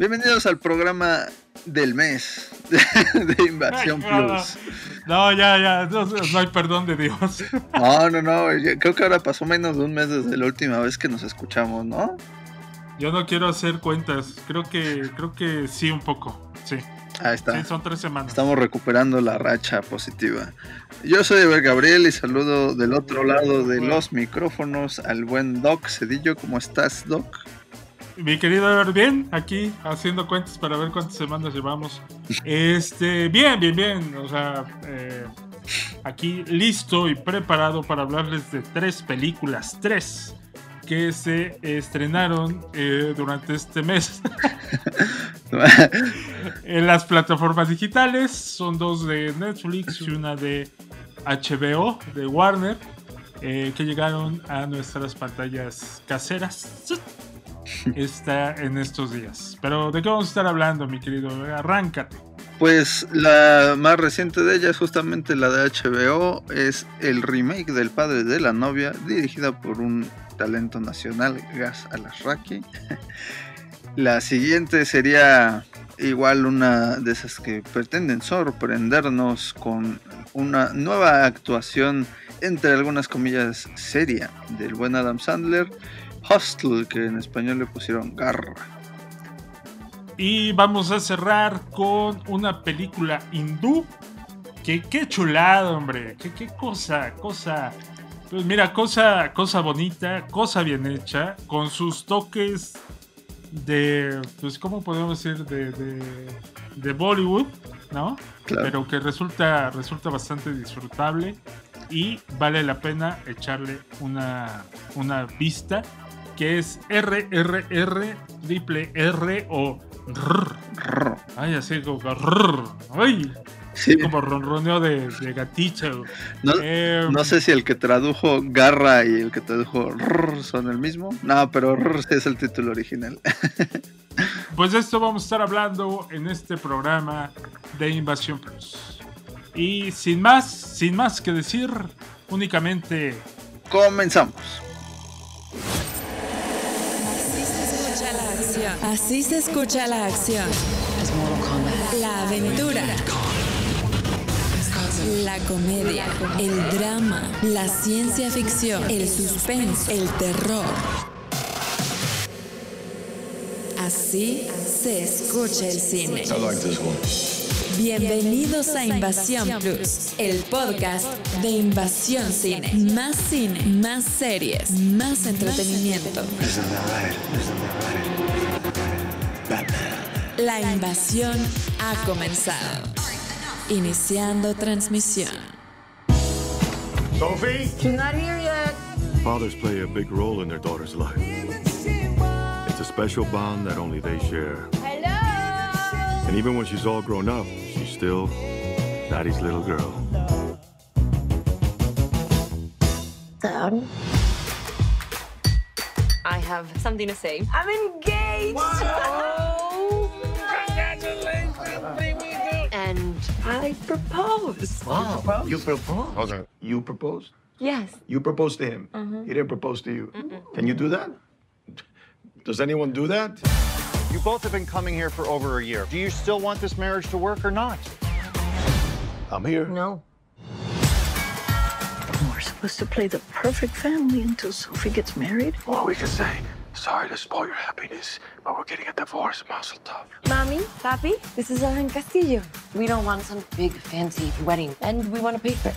Bienvenidos al programa del mes de Invasión Plus. No, ya, ya, no, hay perdón de Dios. No, no, no, creo que ahora pasó menos de un mes desde la última vez que nos escuchamos, ¿no? Yo no quiero hacer cuentas, creo que, creo que sí un poco, sí. Ahí está. Sí, son tres semanas. Estamos recuperando la racha positiva. Yo soy Eber Gabriel y saludo del otro lado de los micrófonos al buen Doc Cedillo. ¿Cómo estás, Doc? Mi querido Ever, bien, aquí haciendo cuentas para ver cuántas semanas llevamos. Este, bien, bien, bien. O sea, eh, aquí listo y preparado para hablarles de tres películas, tres que se estrenaron eh, durante este mes en las plataformas digitales. Son dos de Netflix y una de HBO, de Warner, eh, que llegaron a nuestras pantallas caseras está en estos días. Pero ¿de qué vamos a estar hablando, mi querido? Arráncate. Pues la más reciente de ellas, justamente la de HBO, es el remake del padre de la novia, dirigida por un talento nacional, Gas Alasraki. La siguiente sería igual una de esas que pretenden sorprendernos con una nueva actuación, entre algunas comillas, seria del buen Adam Sandler Hostel, que en español le pusieron Garra. Y vamos a cerrar con una película hindú. Que qué chulada, hombre. Qué, qué cosa, cosa. Pues mira, cosa, cosa bonita, cosa bien hecha, con sus toques de, pues, ¿cómo podemos decir? De, de, Bollywood, ¿no? Pero que resulta, resulta bastante disfrutable y vale la pena echarle una, una vista que es RRR, triple R o RR. Ay, así como Ay. Como ronroneo de, de gatito. Em, no, sé si el que tradujo Garra y el que tradujo RR son el mismo. No, pero RR es el título original. pues de esto vamos a estar hablando en este programa de Invasión Plus. Y sin más, sin más que decir, únicamente comenzamos. Así se escucha la acción. La aventura. La comedia, el drama, la ciencia ficción, el suspense, el terror. Así se escucha el cine. Bienvenidos a Invasión Plus, el podcast de Invasión Cine. Más cine, más series, más entretenimiento. La invasión ha comenzado. Iniciando transmisión. Sophie? She's not here yet. Fathers play a big role in their daughter's life. It's a special bond that only they share. Hello? And even when she's all grown up, she's still Daddy's little girl. Dad? I have something to say. I'm engaged! Oh. I propose. Wow. You proposed? Hold on. You proposed? Yes. You proposed to him. Mm-hmm. He didn't propose to you. Can you do that? Does anyone do that? You both have been coming here for over a year. Do you still want this marriage to work or not? I'm here. No. We're supposed to play the perfect family until Sophie gets married. Or we could say, sorry to spoil your happiness, but we're getting a divorce. Mazel tov. Mommy, Papi, this is Ellen Castillo. We don't want some big fancy wedding, and we want to pay for it.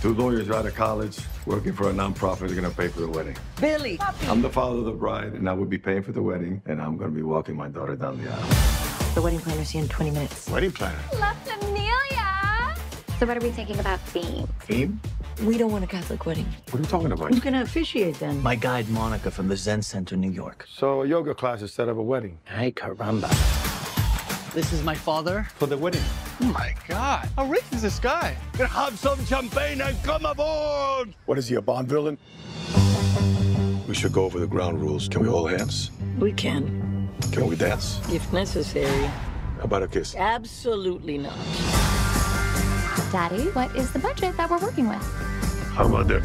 Two lawyers out of college working for a nonprofit are going to pay for the wedding. Billy. I'm the father of the bride, and I will be paying for the wedding, and I'm going to be walking my daughter down the aisle. The wedding planner's here in 20 minutes. Wedding planner? Love Amelia. So what are we thinking about theme? Theme? We don't want a Catholic wedding. What are you talking about? Who's gonna officiate then? My guide, Monica, from the Zen Center, New York. So a yoga class instead of a wedding. Hey, caramba. This is my father. For the wedding. Oh my God. How rich is this guy? Gonna Have some champagne and come aboard! What is he, a Bond villain? We should go over the ground rules. Can we hold hands? We can, Can we dance? if necessary. How about a kiss? Absolutely not. Daddy, what is the budget that we're working with? How about that?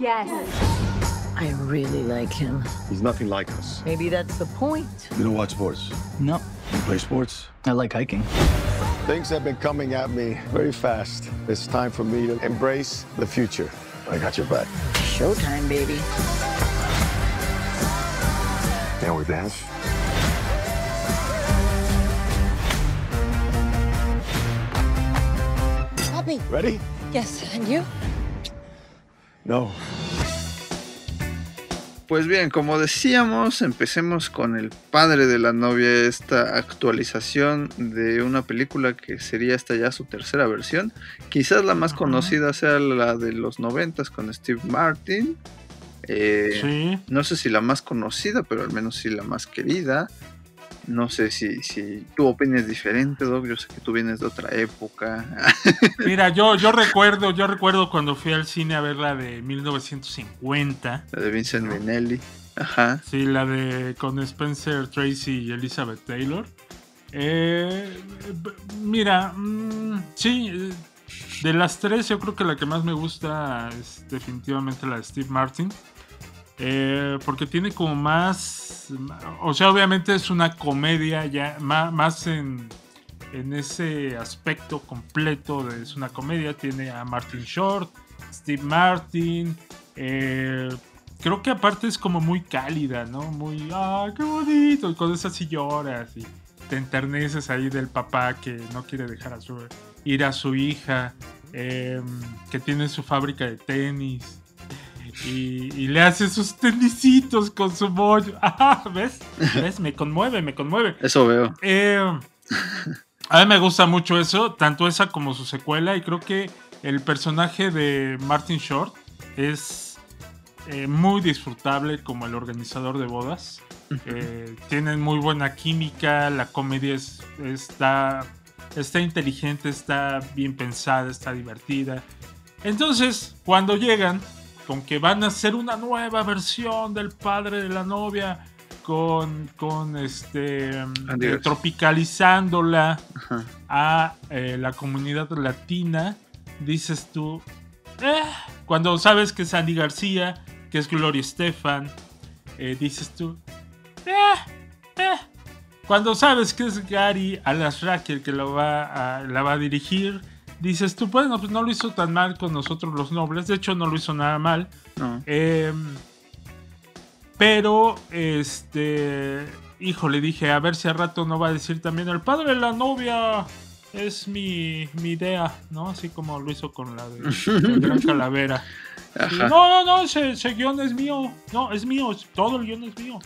Yes. I really like him. He's nothing like us. Maybe that's the point. You don't watch sports. No, You play sports. I like hiking. Things have been coming at me very fast. It's time for me to embrace the future. I got your back. Showtime, baby. Now we dance? Ready? Yes, and you? No. Pues bien, como decíamos, empecemos con el padre de la novia, esta actualización de una película que sería esta ya su tercera versión. Quizás la más conocida sea la de los noventas con Steve Martin. Eh, Sí. No sé si la más conocida, pero al menos sí la más querida. No sé si, si tú opinas diferente, Doc. Yo sé que tú vienes de otra época. Mira, yo, yo recuerdo, yo recuerdo cuando fui al cine a ver la de 1950. la de Vincent Minnelli. Ajá. Sí, la de con Spencer Tracy y Elizabeth Taylor. Eh, mira, mm, sí, de las tres yo creo que la que más me gusta es definitivamente la de Steve Martin. Eh, porque tiene como más, o sea, obviamente es una comedia ya más, en, ese aspecto completo de es una comedia. Tiene a Martin Short, Steve Martin, eh, creo que aparte es como muy cálida, ¿no? Muy, ah, qué bonito, y con esas sí lloras y te enterneces ahí del papá que no quiere dejar ir a su hija, em, que tiene su fábrica de tenis. Y, y le hace sus tenisitos con su bollo. Ah, ¿Ves? ¿Ves? Me conmueve, me conmueve. Eso veo. Eh, a mí me gusta mucho eso, tanto esa como su secuela, y creo que el personaje de Martin Short es eh, muy disfrutable como el organizador de bodas. Eh, tienen muy buena química, la comedia es- está, está inteligente, está bien pensada, está divertida. Entonces, cuando llegan con que van a hacer una nueva versión del padre de la novia, con, con este Andy eh, tropicalizándola Ajá. a eh, la comunidad latina, dices tú, "Eh", cuando sabes que es Andy García, que es Gloria Estefan, eh, dices tú, cuando sabes que es Gary Alasraki el que lo va a, la va a dirigir, dices tú, bueno, pues no lo hizo tan mal con nosotros los nobles, de hecho no lo hizo nada mal. No. Em, pero, este, híjole, dije, a ver si al rato no va a decir también el padre de la novia es mi, mi idea, ¿no? Así como lo hizo con la de Gran Calavera. Y, no, no, no, ese, ese guion es mío. No, es mío, todo el guion es mío.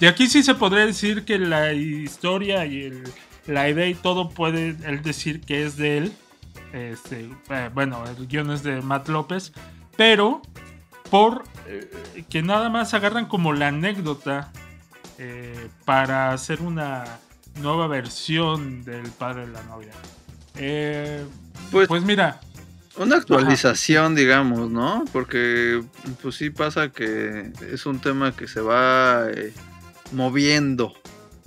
Y aquí sí se podría decir que la historia y el- la idea y todo puede él decir que es de él. Este, eh, bueno, el guion es de Matt López, pero por eh, que nada más agarran como la anécdota eh, para hacer una nueva versión del padre de la novia. Eh, Pues- pues mira, Una actualización, digamos, ¿no? Porque pues sí pasa que es un tema que se va moviendo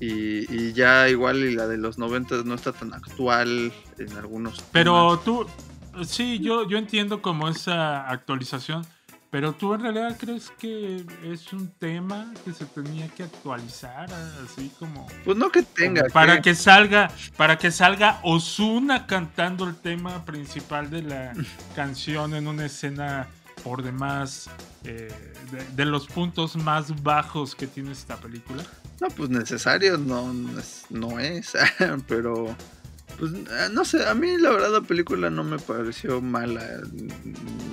y, y ya igual y la de los 90 no está tan actual en algunos Pero tú, sí, yo, yo entiendo como esa actualización, pero tú en realidad crees que es un tema que se tenía que actualizar, así como Pues no que tenga para que- que salga, para que salga Osuna cantando el tema principal de la canción en una escena por demás eh, de, de los puntos más bajos que tiene esta película. No, pues necesario no, no es, no es, pero pues eh, no sé, a mí la verdad la película no me pareció mala,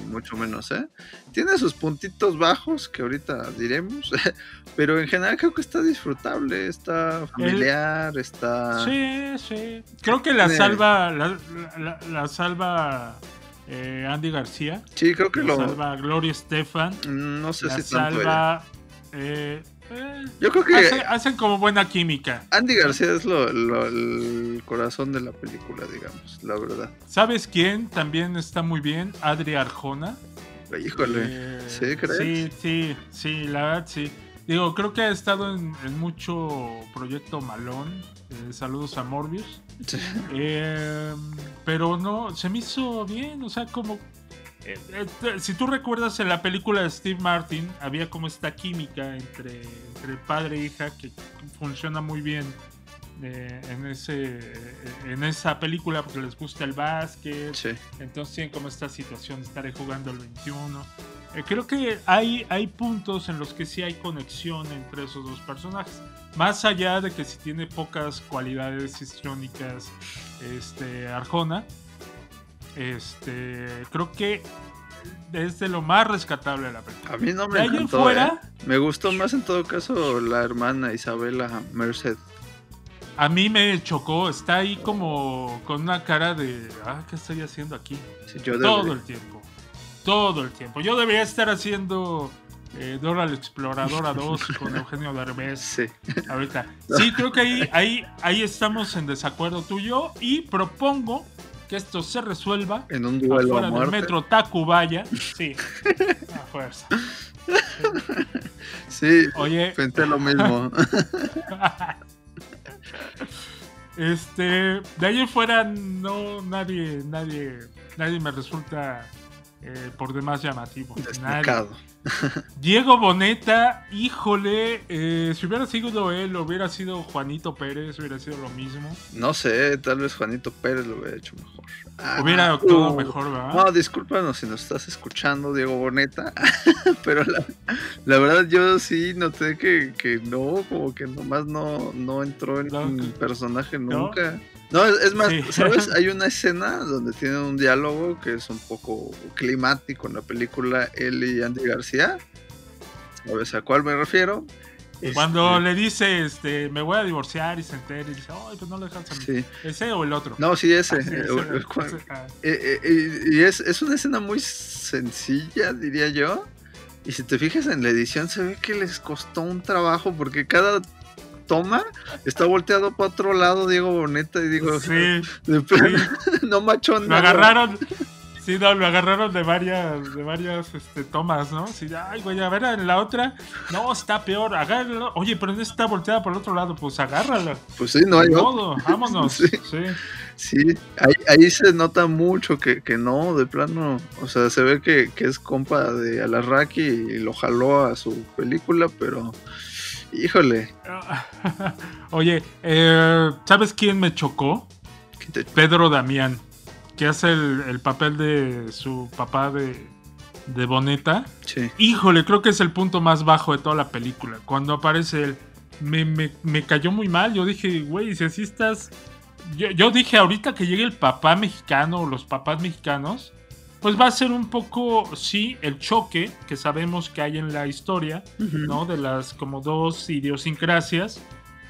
mucho menos, ¿eh? Tiene sus puntitos bajos que ahorita diremos, pero en general creo que está disfrutable, está familiar, está... Sí, sí. Creo que la Tiene- salva, la, la- la salva eh, Andy García. Sí, creo que la lo- salva Gloria Estefan. No sé la si tanto salva. eh, eh, Yo creo que- hace- hacen como buena química. Andy García es lo, lo- el corazón de la película, digamos, la verdad. ¿Sabes quién también está muy bien? Adri Arjona. Híjole, Eh, ¿sí crees? Sí, sí, sí, la verdad sí. Digo, creo que ha estado en, en mucho proyecto malón. Eh, saludos a Morbius. Eh, pero no, se me hizo bien, o sea, como eh, si tú recuerdas en la película de Steve Martin, había como esta química entre, entre padre e hija que funciona muy bien en, ese, en esa película porque les gusta el básquet. Sí. Entonces tienen como esta situación de estar jugando el 21. Eh, creo que hay, hay puntos en los que sí hay conexión entre esos dos personajes. Más allá de que si tiene pocas cualidades histriónicas este, Arjona, este, creo que es de lo más rescatable de la película. A mí no me encantó, fuera- ¿eh? Me gustó más en todo caso la hermana Isabela Merced. A mí me chocó, está ahí como con una cara de, ah, ¿qué estoy haciendo aquí? Sí, yo Todo el tiempo. Todo el tiempo. Yo debería estar haciendo eh, Dora la Exploradora 2 con Eugenio Derbez Sí. ahorita. Sí, creo que ahí, ahí, ahí estamos en desacuerdo tú y yo y propongo que esto se resuelva En un duelo a afuera del muerte. metro Tacubaya. Sí, a fuerza. Sí, Oye. pensé lo mismo. Este, de ahí en fuera no nadie, nadie, nadie me resulta eh, por demás llamativo. Nadie. Diego Boneta, híjole, eh, si hubiera sido él, hubiera sido Juanito Pérez, hubiera sido lo mismo. No sé, tal vez Juanito Pérez lo hubiera hecho mejor. Ah, Hubiera actuado uh, mejor, ¿verdad? No, discúlpanos si nos estás escuchando, Diego Boneta. pero la, la verdad, yo sí noté que, que no, como que nomás no, no entró en No, que- personaje nunca. No, es, es más, Sí. ¿sabes? Hay una escena donde tienen un diálogo que es un poco climático en la película él y Andy García. ¿Sabes a cuál me refiero? Cuando Este, le dice, este, me voy a divorciar y se entera y dice, ay, pues no le dejas a mí. Sí. ¿Ese o el otro? No, sí, ese. Ah, sí, ese, el- el cual- ese, ah. Eh, eh, y es, es una escena muy sencilla, diría yo. Y si te fijas en la edición, se ve que les costó un trabajo porque cada toma está volteado para otro lado, Diego Boneta. Y digo, Sí, de no macho lo agarraron. Sí, no, lo agarraron de varias, de varias este, tomas, ¿no? Sí, ay, güey, a ver, en la otra, no, está peor, agárralo. Oye, pero esta está volteada por el otro lado, pues agárrala. Pues sí, no hay modo, vámonos. Sí. Sí. Sí, ahí, ahí se nota mucho que, que no, de plano. O sea, se ve que, que es compa de Alarraqui y lo jaló a su película, pero híjole. Oye, eh, ¿sabes quién me chocó? ¿qué te- Pedro Damián, que hace el, el papel de su papá de, de Boneta. Sí. Híjole, creo que es el punto más bajo de toda la película. Cuando aparece él, me, me- me cayó muy mal. Yo dije, güey, si así estás. Yo, yo dije, ahorita que llegue el papá mexicano o los papás mexicanos, pues va a ser un poco, sí, el choque que sabemos que hay en la historia, ¿no? De las como dos idiosincrasias.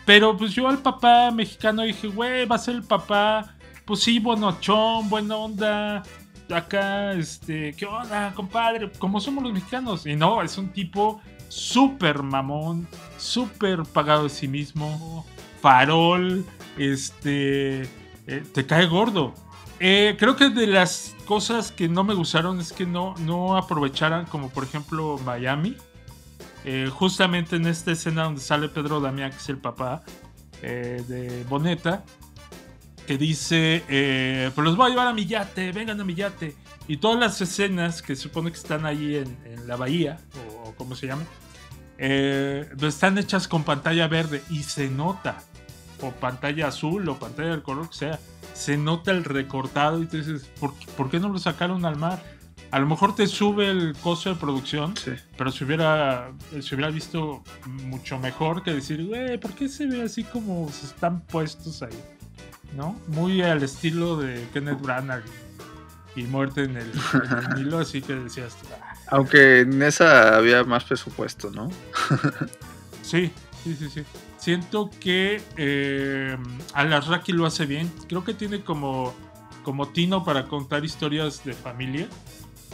Pero pues yo al papá mexicano dije, güey, va a ser el papá, pues sí, buenochón, buena onda. Acá, este, ¿qué onda, compadre? Como somos los mexicanos. Y no, es un tipo súper mamón, súper pagado de sí mismo, farol, este, eh, te cae gordo. Eh, creo que de las cosas que no me gustaron es que no, no aprovecharan, como por ejemplo Miami. Eh, justamente en esta escena donde sale Pedro Damián, que es el papá de Boneta, que dice, eh, pues los voy a llevar a mi yate, vengan a mi yate. Y todas las escenas que se supone que están ahí en, en la bahía, o, o como se llama, eh, están hechas con pantalla verde y se nota, o pantalla azul, o pantalla del color que sea, se nota el recortado y tú dices, ¿por, por qué no lo sacaron al mar? A lo mejor te sube el costo de producción, Sí. pero se hubiera, se hubiera visto mucho mejor que decir, güey, ¿por qué se ve así como se están puestos ahí? ¿No? Muy al estilo de Kenneth Branagh y, Muerte en el, en el Nilo, así que decías, "Ah". Aunque en esa había más presupuesto, ¿no? sí, sí, sí, sí. Siento que eh, Alarraqui lo hace bien. Creo que tiene como, como tino para contar historias de familia.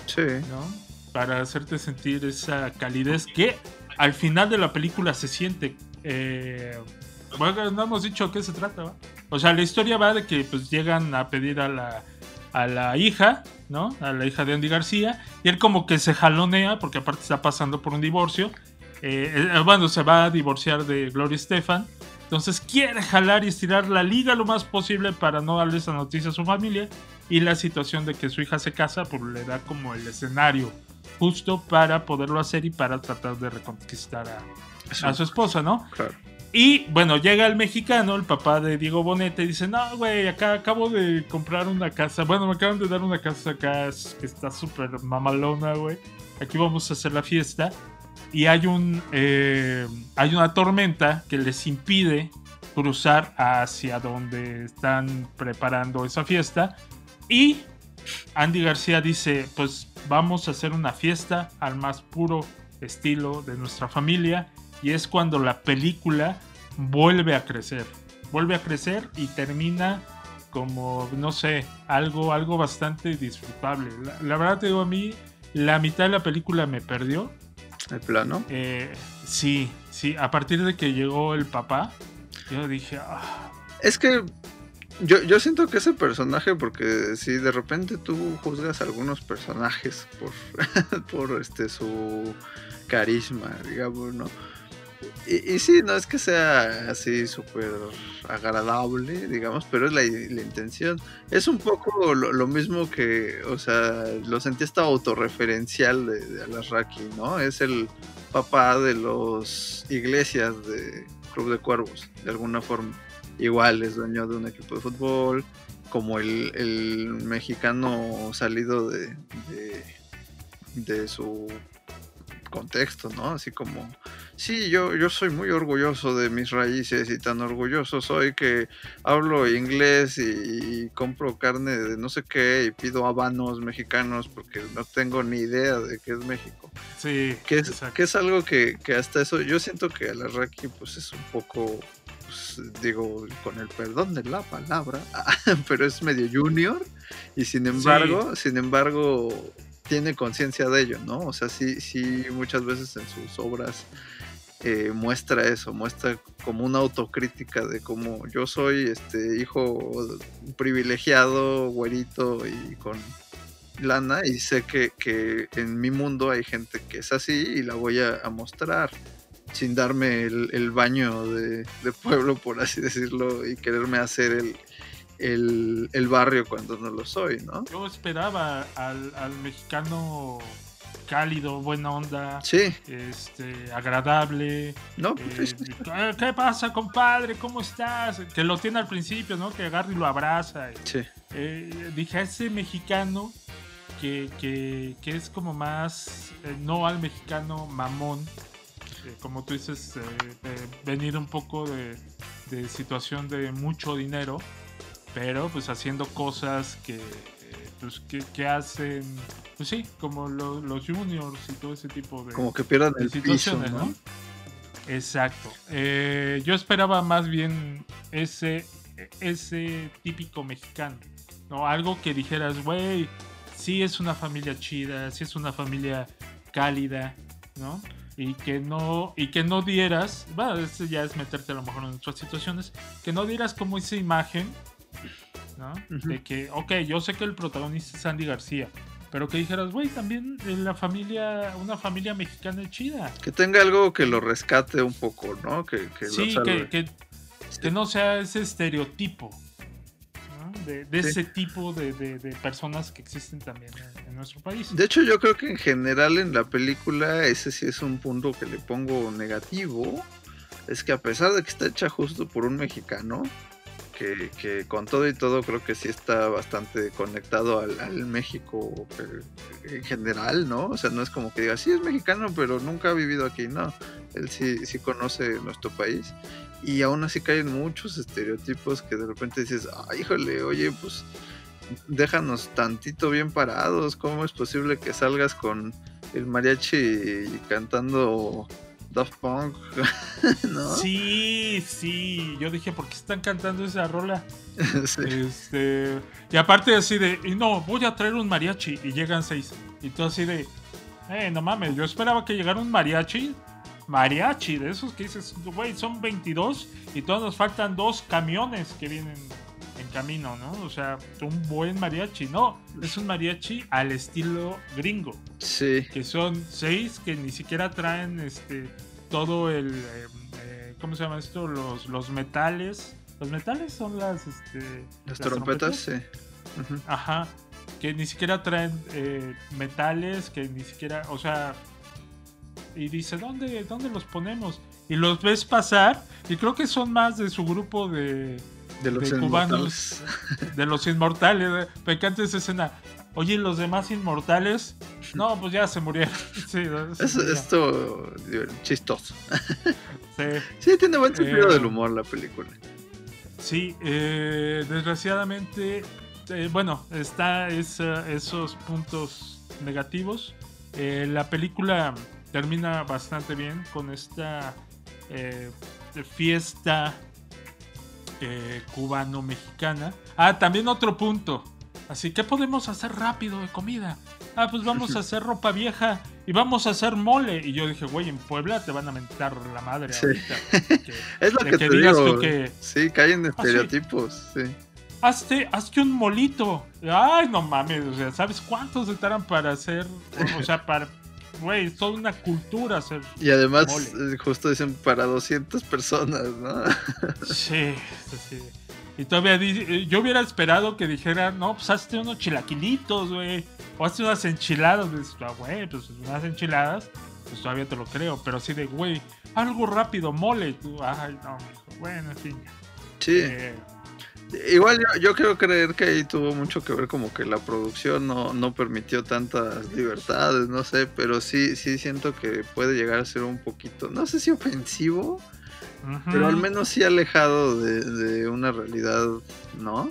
Sí. ¿no? Para hacerte sentir esa calidez que al final de la película se siente. Eh, bueno, no hemos dicho de qué se trata, ¿va? O sea, la historia va de que pues llegan a pedir a la, a la hija, ¿no? A la hija de Andy García, y él como que se jalonea, porque aparte está pasando por un divorcio. Eh, eh, bueno, se va a divorciar de Gloria Estefan. Entonces quiere jalar y estirar la liga lo más posible para no darle esa noticia a su familia. y la situación de que su hija se casa, pues le da como el escenario justo para poderlo hacer y para tratar de reconquistar a, a su esposa, ¿no? Claro. Y bueno, llega el mexicano, el papá de Diego Bonete, y dice, no, güey, acá acabo de comprar una casa. Bueno, me acaban de dar una casa acá que está súper mamalona, güey. Aquí vamos a hacer la fiesta. Y hay un eh, hay una tormenta que les impide cruzar hacia donde están preparando esa fiesta. Y Andy García dice, pues vamos a hacer una fiesta al más puro estilo de nuestra familia y es cuando la película vuelve a crecer. Vuelve a crecer y termina como, no sé, algo, algo bastante disfrutable. La, la verdad te digo, a mí la mitad de la película me perdió. ¿El plano? Eh, sí, sí, a partir de que llegó el papá, yo dije, ah, Es que yo, yo siento que ese personaje, porque si de repente tú juzgas a algunos personajes por, por este su carisma, digamos, ¿no? Y, sí, no es que sea así súper agradable, digamos, pero es la, intención. Es un poco lo, mismo que, o sea, lo sentí hasta autorreferencial de, de ¿no? Es el papá de los iglesias de Club de Cuervos, de alguna forma. Igual es dueño de un equipo de fútbol, como el, el mexicano salido de, de, de su contexto, ¿no? Así como, sí, yo, yo soy muy orgulloso de mis raíces y tan orgulloso soy que hablo inglés y, y compro carne de no sé qué y pido habanos mexicanos porque no tengo ni idea de qué es México. sí, Que es, que es algo que, que hasta eso, yo siento que Alarraqui pues es un poco, pues, digo, con el perdón de la palabra, pero es medio junior y sin embargo, sin embargo, tiene conciencia de ello, ¿no? O sea, sí, sí, muchas veces en sus obras eh, muestra eso, muestra como una autocrítica de cómo yo soy este hijo privilegiado, güerito y con lana y sé que, que en mi mundo hay gente que es así y la voy a, mostrar sin darme el, el baño de pueblo, por así decirlo, y quererme hacer el, el, el barrio cuando no lo soy, ¿no? Yo esperaba al, al mexicano cálido, buena onda, Sí, este, agradable. no, eh, pues, sí, "Ah, ¿Qué pasa, compadre? ¿Cómo estás? Que lo tiene al principio, ¿no? Que agarra y lo abraza. y- sí, eh, dije, a ese mexicano que, que, que es como más, eh, no al mexicano mamón, eh, como tú dices, venir un poco de, de situación de mucho dinero, pero pues haciendo cosas que, eh, pues, que, que hacen, pues sí, como lo- los juniors y todo ese tipo de, como que pierdan el piso, ¿no? ¿no? Exacto. Eh, yo esperaba más bien ese, ese típico mexicano, ¿no? Algo que dijeras, güey, sí es una familia chida, sí es una familia cálida, ¿no? Y que no, y que no dieras, bueno, eso ya es meterte a lo mejor en otras situaciones, que no dieras como esa imagen, De que, ok, yo sé que el protagonista es Andy García, pero que dijeras, güey, también eh, la familia, una familia mexicana es chida. Que tenga algo que lo rescate un poco, ¿no? Que, que Sí, lo que, que, que no sea ese estereotipo ¿no? de, de Sí. ese tipo de, de- de personas que existen también en, en nuestro país. De hecho, yo creo que en general en la película ese sí es un punto que le pongo negativo. Es que a pesar de que está hecha justo por un mexicano, que, con todo y todo creo que sí está bastante conectado al, México eh, en general, ¿no? O sea, no es como que diga, sí es mexicano, pero nunca ha vivido aquí, no. Él sí, sí conoce nuestro país. Y aún así caen muchos estereotipos que de repente dices, ay, híjole, oye, pues déjanos tantito bien parados. ¿Cómo es posible que salgas con el mariachi cantando Daft Punk? ¿No? Sí, sí, yo dije, ¿por qué están cantando esa rola? Sí. Este, y aparte así de, y no, voy a traer un mariachi y llegan seis. Y tú así de, eh, no mames, yo esperaba que llegara un mariachi. Mariachi, de esos que dices, güey, son 22 y todavía nos faltan dos camiones que vienen en camino, ¿no? O sea, un buen mariachi. No, es un mariachi al estilo gringo, Sí. que son seis que ni siquiera traen este todo el, eh, eh, ¿cómo se llama esto? Los, los metales. Los metales son las, este, Las trompetas, sí. Ajá. Que ni siquiera traen eh, metales, que ni siquiera, o sea, y dice, ¿dónde, ¿dónde los ponemos? Y los ves pasar, y creo que son más de su grupo de, De los de cubanos, inmortales. de los inmortales. Me encanta esa escena. Oye, ¿y los demás inmortales? No, pues ya se murieron. Sí, no, se Es, murieron. esto chistoso. Sí. Sí, tiene buen sentido Eh, del humor la película. Sí, eh, desgraciadamente, eh, bueno, está esa- esos puntos negativos. La película termina bastante bien con esta fiesta eh, cubano-mexicana. Ah, también otro punto. Así, ¿qué podemos hacer rápido de comida? Ah, pues vamos a hacer ropa vieja y vamos a hacer mole. Y yo dije, güey, en Puebla te van a mentar la madre Sí. ahorita. que- Es lo de que, que te digas digo. tú que- Sí, caen Ah, sí. estereotipos. sí. hazte, hazte un molito. Ay, no mames, o sea, ¿sabes cuántos se tardan para hacer? O sea, para, güey, es toda una cultura hacer. Y además, Mole. eh, justo dicen para 200 personas, ¿no? Sí, sí. Y todavía eh, yo hubiera esperado que dijeran, no, pues hazte unos chilaquilitos, güey. O hazte unas enchiladas. Dices, ah, güey, pues unas enchiladas, pues todavía te lo creo. Pero así de, güey, algo rápido, mole. Tú, ay, no, mijo. Bueno, en fin. Sí. Eh, Igual yo, yo quiero creer que ahí tuvo mucho que ver como que la producción no, no permitió tantas libertades, no sé, pero sí, sí siento que puede llegar a ser un poquito, no sé si ofensivo, pero al menos sí alejado de, de una realidad, ¿no?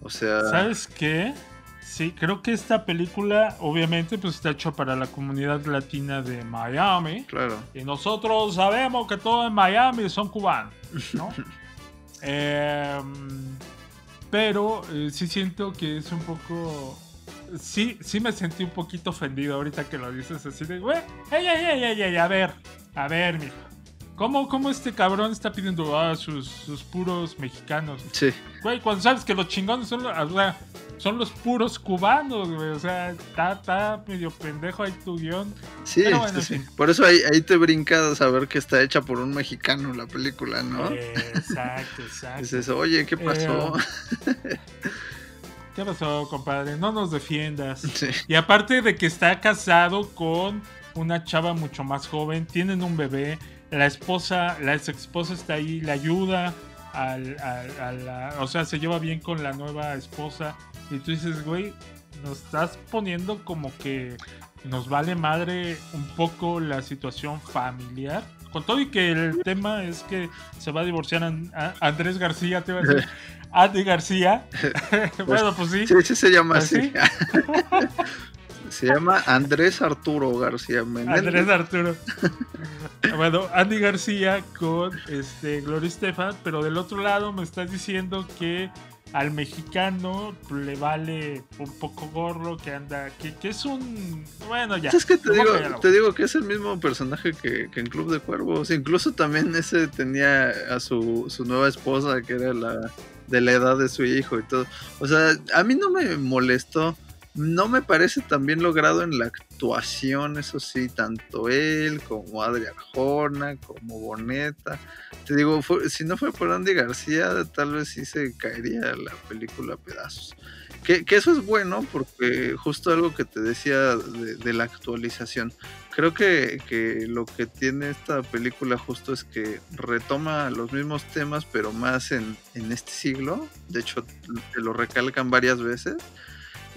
O sea, ¿Sabes qué? Sí, creo que esta película, obviamente, pues está hecha para la comunidad latina de Miami. claro. Y nosotros sabemos que todo en Miami son cubanos, ¿no? Em, pero eh, sí siento que es un poco. Sí, sí me sentí un poquito ofendido ahorita que lo dices así de, güey, ey, ey, ey, ey, ey, a ver, a ver, mijo. ¿Cómo, ¿Cómo este cabrón está pidiendo a sus, sus puros mexicanos? Sí, Güey, cuando sabes que los chingones son, los- o sea, son los puros cubanos, güey. O sea, está, está medio pendejo ahí tu guion. sí, Pero bueno, sí, sí. Por eso ahí, ahí te brinca saber que está hecha por un mexicano la película, ¿no? Eh, exacto, exacto. Es eso, oye, ¿qué pasó? ¿Qué pasó, compadre? No nos defiendas. Sí. Y aparte de que está casado con una chava mucho más joven, tienen un bebé, la esposa, la ex esposa está ahí, le ayuda, al, al- a la- o sea, se lleva bien con la nueva esposa. Y tú dices, güey, nos estás poniendo como que nos vale madre un poco la situación familiar. Con todo y que el tema es que se va a divorciar a- Andrés García, te va a decir. Andy García. bueno, pues sí. Sí, sí se llama ¿Ah, así. se llama Andrés Arturo García Menéndez. Andrés Arturo. bueno, Andy García con este Gloria Estefan, pero del otro lado me estás diciendo que al mexicano le vale un poco gorro, que anda, que, que es un... Bueno, ya. Es que te digo, te digo que es el mismo personaje que, que en Club de Cuervos. Incluso también ese tenía a su, su nueva esposa, que era la de la edad de su hijo y todo. O sea, a mí no me molestó. No me parece tan bien logrado en la actuación, eso sí, tanto él como Adri Arjona, como Boneta. Te digo, si no fue por Andy García, tal vez sí se caería la película a pedazos. Que, eso es bueno porque justo algo que te decía de, de la actualización. Creo que, que lo que tiene esta película justo es que retoma los mismos temas pero más en, en este siglo. De hecho, te lo recalcan varias veces.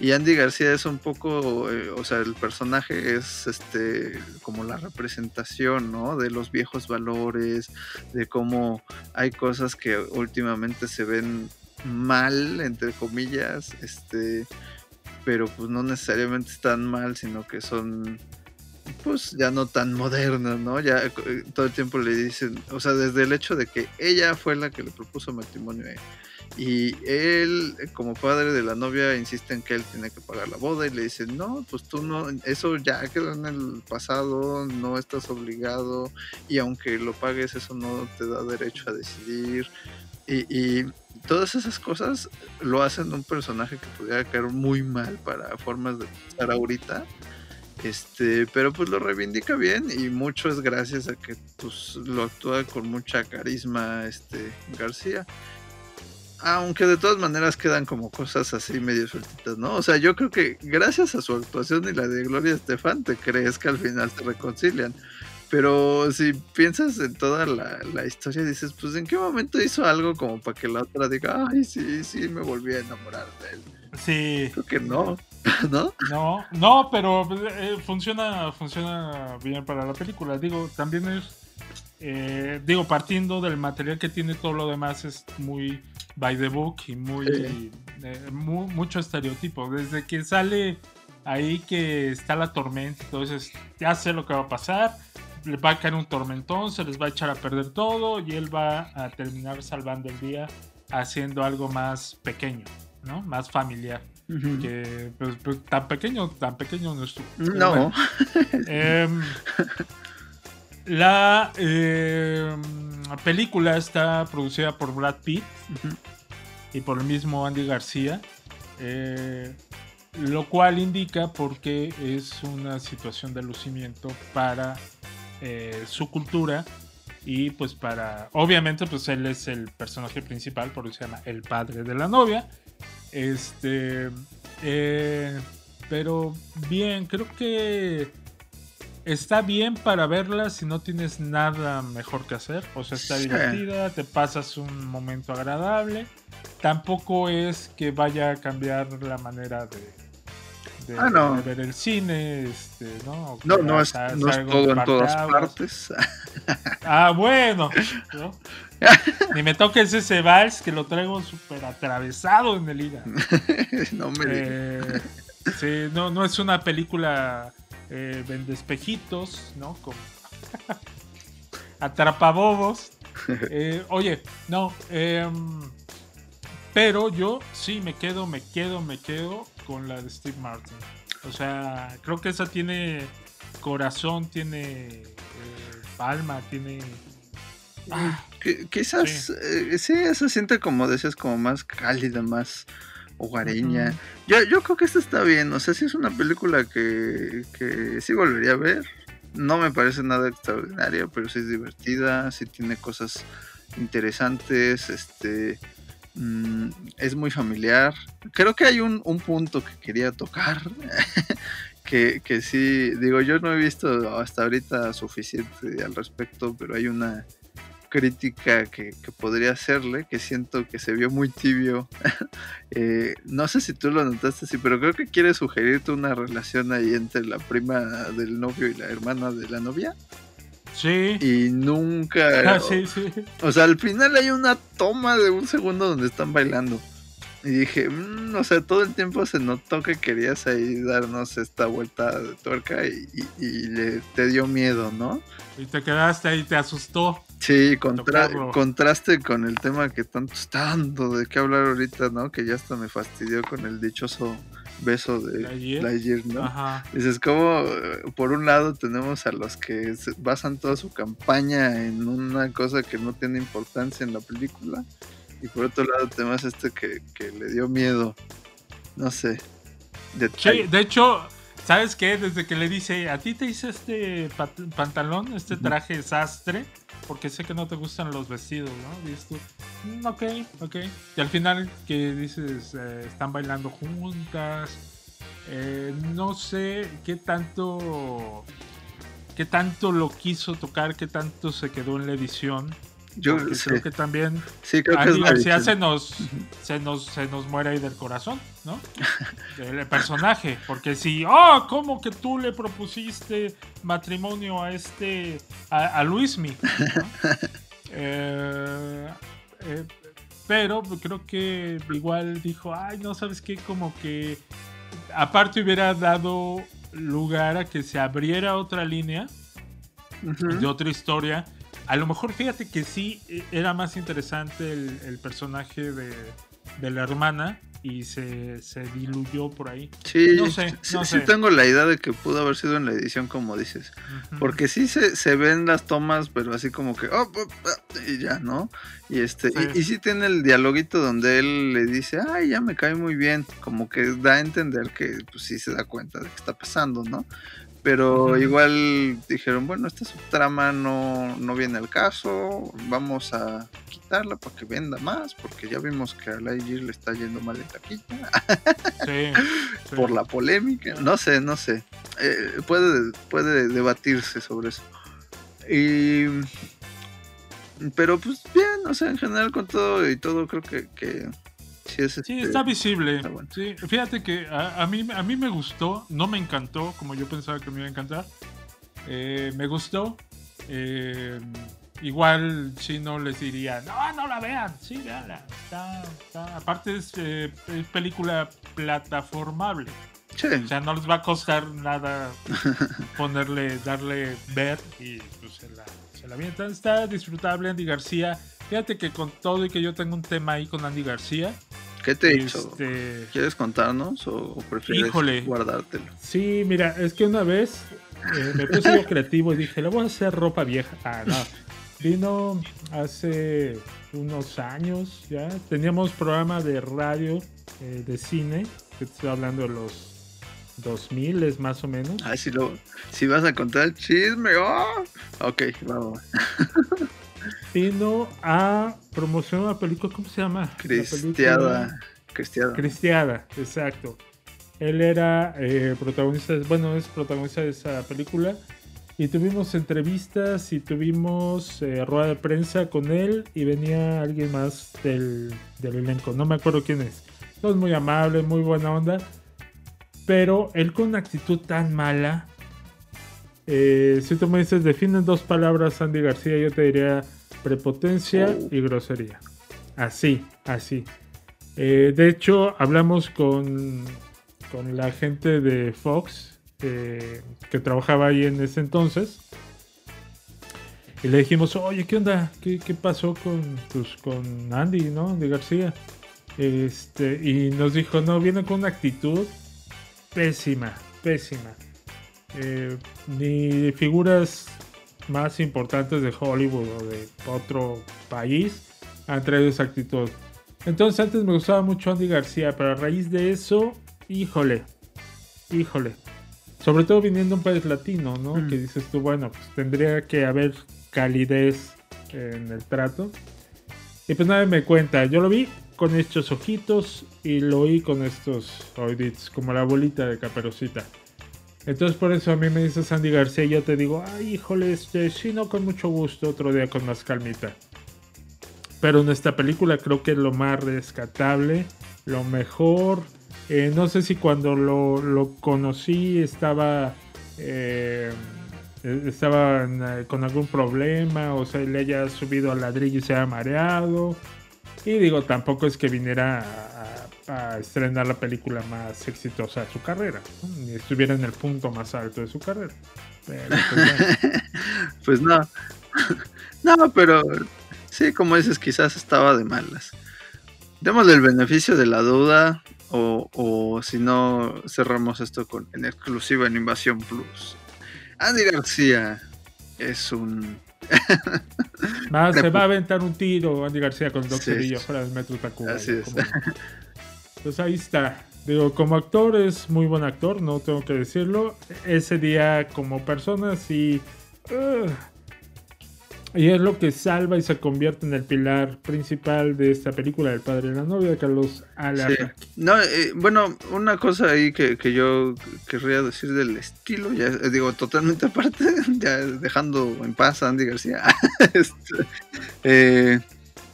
Y Andy García es un poco, eh, o sea, el personaje es este como la representación, ¿no? De los viejos valores, de cómo hay cosas que últimamente se ven mal, entre comillas, este, pero pues no necesariamente están mal, sino que son pues ya no tan modernas, ¿no? Ya eh, todo el tiempo le dicen, o sea, desde el hecho de que ella fue la que le propuso matrimonio a él. Y él, eh, como padre de la novia, insiste en que él tiene que pagar la boda y le dicen, no, pues tú no, eso ya quedó en el pasado, no estás obligado y aunque lo pagues, eso no te da derecho a decidir. Y, y todas esas cosas lo hacen un personaje que pudiera caer muy mal para formas de pensar ahorita. Este, pero pues lo reivindica bien y mucho es gracias a que pues lo actúa con mucha carisma este García. Aunque de todas maneras quedan como cosas así medio sueltitas, ¿no? O sea, yo creo que gracias a su actuación y la de Gloria Estefan, te crees que al final se reconcilian. Pero si piensas en toda la, la historia, dices, pues en qué momento hizo algo como para que la otra diga, ay, sí, sí, me volví a enamorar de él. Sí. Creo que no, ¿no? No, no, pero eh, funciona, funciona bien para la película. Digo, también es, eh, digo, partiendo del material que tiene todo lo demás es muy by the book y muy, Sí. eh, mu- mucho estereotipo. Desde que sale ahí que está la tormenta, entonces ya sé lo que va a pasar. Le va a caer un tormentón, se les va a echar a perder todo y él va a terminar salvando el día haciendo algo más pequeño, ¿no? Más familiar. Que pues, pues, tan pequeño, tan pequeño no. Pero No. bueno. Em, la em, película está producida por Brad Pitt y por el mismo Andy García, eh, lo cual indica porque es una situación de lucimiento para eh, su cultura y pues para, obviamente pues él es el personaje principal, por eso se llama el padre de la novia, este, eh, pero bien, creo que está bien para verla si no tienes nada mejor que hacer. O sea, está divertida, te pasas un momento agradable. Tampoco es que vaya a cambiar la manera de, de- Ah, no. de ver el cine, este, ¿no? O No, no es, no es todo en todas partes. Ah, bueno. ¿no? Ni me toques ese vals que lo traigo súper atravesado en el hígado. no me digas. Eh, sí, no, no es una película eh, vende espejitos, ¿no? Como atrapabobos. Eh, oye, no, em, pero yo sí me quedo, me quedo, me quedo con la de Steve Martin. O sea, creo que esa tiene corazón, tiene eh, alma, tiene... Ah, quizás, Sí. eh, sí, se siente como decías, como más cálida, más Ujú. yo, yo creo que esta está bien, o sea, sí es una película que, que sí volvería a ver. No me parece nada extraordinaria, pero sí es divertida, sí tiene cosas interesantes, este mm, es muy familiar. Creo que hay un, un punto que quería tocar, que, que sí, digo, yo no he visto hasta ahorita suficiente al respecto, pero hay una crítica que, que podría hacerle, que siento que se vio muy tibio. Eh, no sé si tú lo notaste así, pero creo que quiere sugerirte una relación ahí entre la prima del novio y la hermana de la novia. sí. Y nunca... Ah, sí, sí. O sea, al final hay una toma de un segundo donde están bailando. Y dije, "Mm", o sea, todo el tiempo se notó que querías ahí darnos esta vuelta de tuerca y, y- y le, te dio miedo, ¿no? Y te quedaste ahí, te asustó. Sí, contra- contraste con el tema que tanto está dando de qué hablar ahorita, ¿no? Que ya hasta me fastidió con el dichoso beso de Lightyear. Lightyear, ¿no? Ajá. Dices, como por un lado tenemos a los que basan toda su campaña en una cosa que no tiene importancia en la película, y por otro lado tenemos este que, que le dio miedo, no sé. Sí, de hecho, ¿sabes qué? Desde que le dice, a ti te hice este pantalón, este traje sastre, porque sé que no te gustan los vestidos, ¿no? Dices tú, "Mm, ok, ok. Y al final que dices, eh, están bailando juntas, eh, no sé qué tanto, qué tanto lo quiso tocar, qué tanto se quedó en la edición. Yo sí, creo que también sí, creo que es García se nos, se, nos, se nos muere ahí del corazón, ¿no? El personaje. Porque si, oh, ¿cómo que tú le propusiste matrimonio a este, a, a Luismi? ¿no? Eh, eh, pero creo que igual dijo, ay, no, ¿sabes qué? Como que aparte hubiera dado lugar a que se abriera otra línea de otra historia. A lo mejor fíjate que sí eh, era más interesante el, el personaje de, de la hermana y se, se diluyó por ahí. Sí, No sé, sí, no sí sé. tengo la idea de que pudo haber sido en la edición como dices. Ujú. Porque sí se, se ven las tomas, pero así como que, oh, oh, oh, y ya, ¿no? Y este, Sí. y, y sí tiene el dialoguito donde él le dice, ay, ya me cae muy bien, como que da a entender que pues sí se da cuenta de que está pasando, ¿no? Pero igual dijeron, bueno, esta subtrama no, no viene al caso, vamos a quitarla para que venda más, porque ya vimos que a Lightyear le está yendo mal en taquilla Sí, sí. por la polémica. No sé, no sé. Eh, puede, puede debatirse sobre eso. Y... Pero pues bien, o sea, en general con todo y todo creo que, que sí es... Sí, este, está visible. está bueno. Sí, fíjate que a, a mí, a mí me gustó, no me encantó como yo pensaba que me iba a encantar. Eh, me gustó. Eh, igual si no les diría, no, no la vean, sí, véanla. Está, está- Aparte es, eh, es película plataformable. Sí. O sea, no les va a costar nada ponerle, darle ver y pues se la, se la avientan. Está disfrutable Andy García. Fíjate que con todo y que yo tengo un tema ahí con Andy García. ¿Qué te hizo? este, ¿Quieres contarnos o, o prefieres Híjole. guardártelo? Sí, mira, es que una vez eh, me puse yo creativo y dije, le voy a hacer ropa vieja. Ah, no. Vino hace unos años ya. Teníamos programa de radio eh, de cine, que te estoy hablando de los 2000 es más o menos. Ah, si, lo, si vas a contar el chisme. ¡oh! Ok, vamos. Vino a promocionar una película, ¿cómo se llama? La Cristiada. Cristiada. Cristiada, exacto. Él era eh, protagonista, bueno, es protagonista de esa película. Y tuvimos entrevistas y tuvimos eh, rueda de prensa con él y venía alguien más del, del elenco. No me acuerdo quién es. Todos muy amables, muy buena onda. Pero él con una actitud tan mala. eh, si tú me dices, define dos palabras Andy García, yo te diría prepotencia Oh. y grosería. Así, así. Eh, de hecho, hablamos con, con la gente de Fox eh, que trabajaba ahí en ese entonces. Y le dijimos, oye, ¿qué onda? ¿Qué, qué pasó con, pues, con Andy, ¿no? Andy García. Este, y nos dijo, no, viene con una actitud pésima, pésima. Eh, ni figuras más importantes de Hollywood o de otro país han traído esa actitud. Entonces antes me gustaba mucho Andy García, pero a raíz de eso, híjole, híjole. Sobre todo viniendo un país latino, ¿no? Mm. Que dices tú, bueno, pues tendría que haber calidez en el trato. Y pues nadie me cuenta, yo lo vi con estos ojitos y lo oí con estos oíditos, como la bolita de caperucita. Entonces por eso a mí me dice Sandy García y yo te digo, ay híjole, este, sí, no, con mucho gusto, otro día con más calmita. Pero en esta película creo que es lo más rescatable, lo mejor. Eh, no sé si cuando lo, lo conocí estaba, eh, eh, estaba con algún problema, o sea, le haya subido al ladrillo y se haya mareado. Y digo, tampoco es que viniera a, estrenar la película más exitosa de su carrera, ¿no? ni estuviera en el punto más alto de su carrera. Pero, pues, bueno. Pues no. no, pero sí, como dices, quizás estaba de malas. Démosle el beneficio de la duda. O, o si no, cerramos esto con en exclusiva en Invasión Plus. Andy García es un. Más se va a aventar un tiro Andy García con Doc Sí, sí. fuera del metro Tacuba. Así es. Pues ahí está. Digo, como actor es muy buen actor, no tengo que decirlo. Ese día como persona sí... y es lo que salva y se convierte en el pilar principal de esta película del padre de la novia de Carlos Sí. Alarraqui. No, eh, bueno, una cosa ahí que, que yo querría decir del estilo, ya eh, digo, totalmente aparte, ya dejando en paz a Andy García. Este, eh,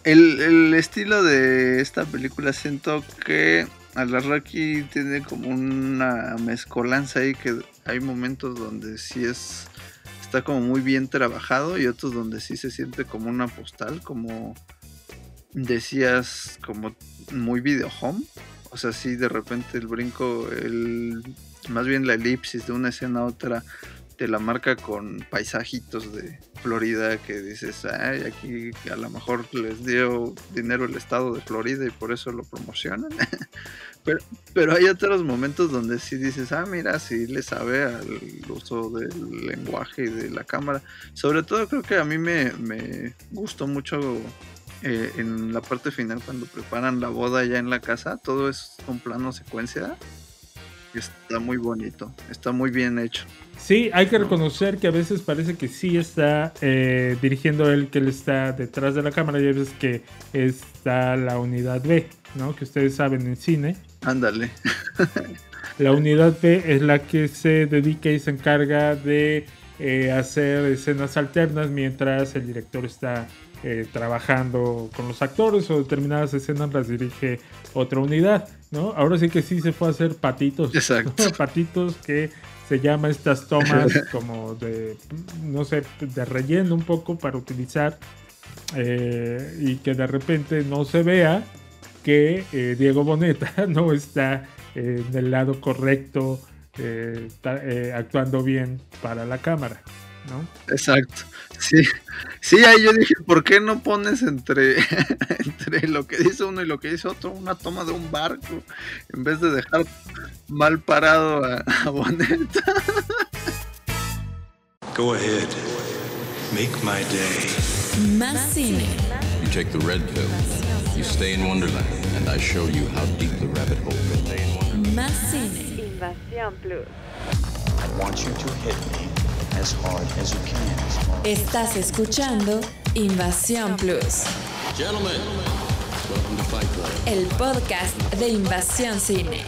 el, el estilo de esta película siento que Alarraqui tiene como una mezcolanza ahí que hay momentos donde sí es está como muy bien trabajado y otros donde sí se siente como una postal, como decías, como muy video home. O sea, sí, de repente el brinco, el, más bien la elipsis de una escena a otra, te la marca con paisajitos de Florida que dices, ay, aquí a lo mejor les dio dinero el estado de Florida y por eso lo promocionan. pero, pero hay otros momentos donde sí dices, ah, mira, sí le sabe al uso del lenguaje y de la cámara. Sobre todo creo que a mí me, me gustó mucho eh, en la parte final cuando preparan la boda ya en la casa, todo es un plano secuencia. Está muy bonito, está muy bien hecho. Sí, hay que reconocer que a veces parece que sí está eh, dirigiendo él, que él está detrás de la cámara y hay veces que está la unidad B, ¿no? Que ustedes saben en cine. Ándale. La unidad B es la que se dedica y se encarga de eh, hacer escenas alternas mientras el director está eh, trabajando con los actores o determinadas escenas las dirige otra unidad, ¿no? Ahora sí que sí se fue a hacer patitos. Exacto. patitos que se llama estas tomas como de, no sé, de relleno un poco para utilizar eh, y que de repente no se vea que eh, Diego Boneta no está eh, en el lado correcto, eh, eh, actuando bien para la cámara, ¿no? Exacto. Sí, sí, ahí yo dije, ¿por qué no pones entre, entre lo que dice uno y lo que dice otro una toma de un barco en vez de dejar mal parado a, a Boneta? Go ahead. Make my day. Más cine. You take the red pill, you stay in Wonderland, and I show you how deep the rabbit hole goes. Más cine. Invasión Plus. I want you to hit me as hard as you can. Estás escuchando Invasión Plus, Gentlemen, welcome to Fight Club. el podcast de Invasión Cine.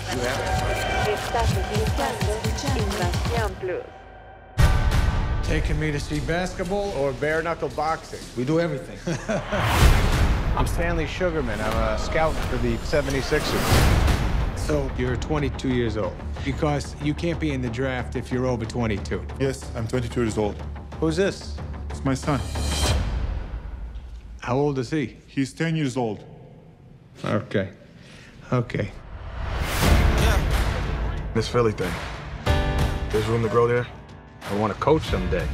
Estás escuchando Invasión Plus. Taking me to see basketball or bare knuckle boxing? We do everything. I'm Stanley Sugarman. I'm a scout for the 76ers. So you're 22 years old because you can't be in the draft if you're over 22. Yes, I'm 22 years old. Who's this? It's my son. How old is he? He's 10 years old. Okay. Okay. This Philly thing. There's room to grow there. I want to coach someday.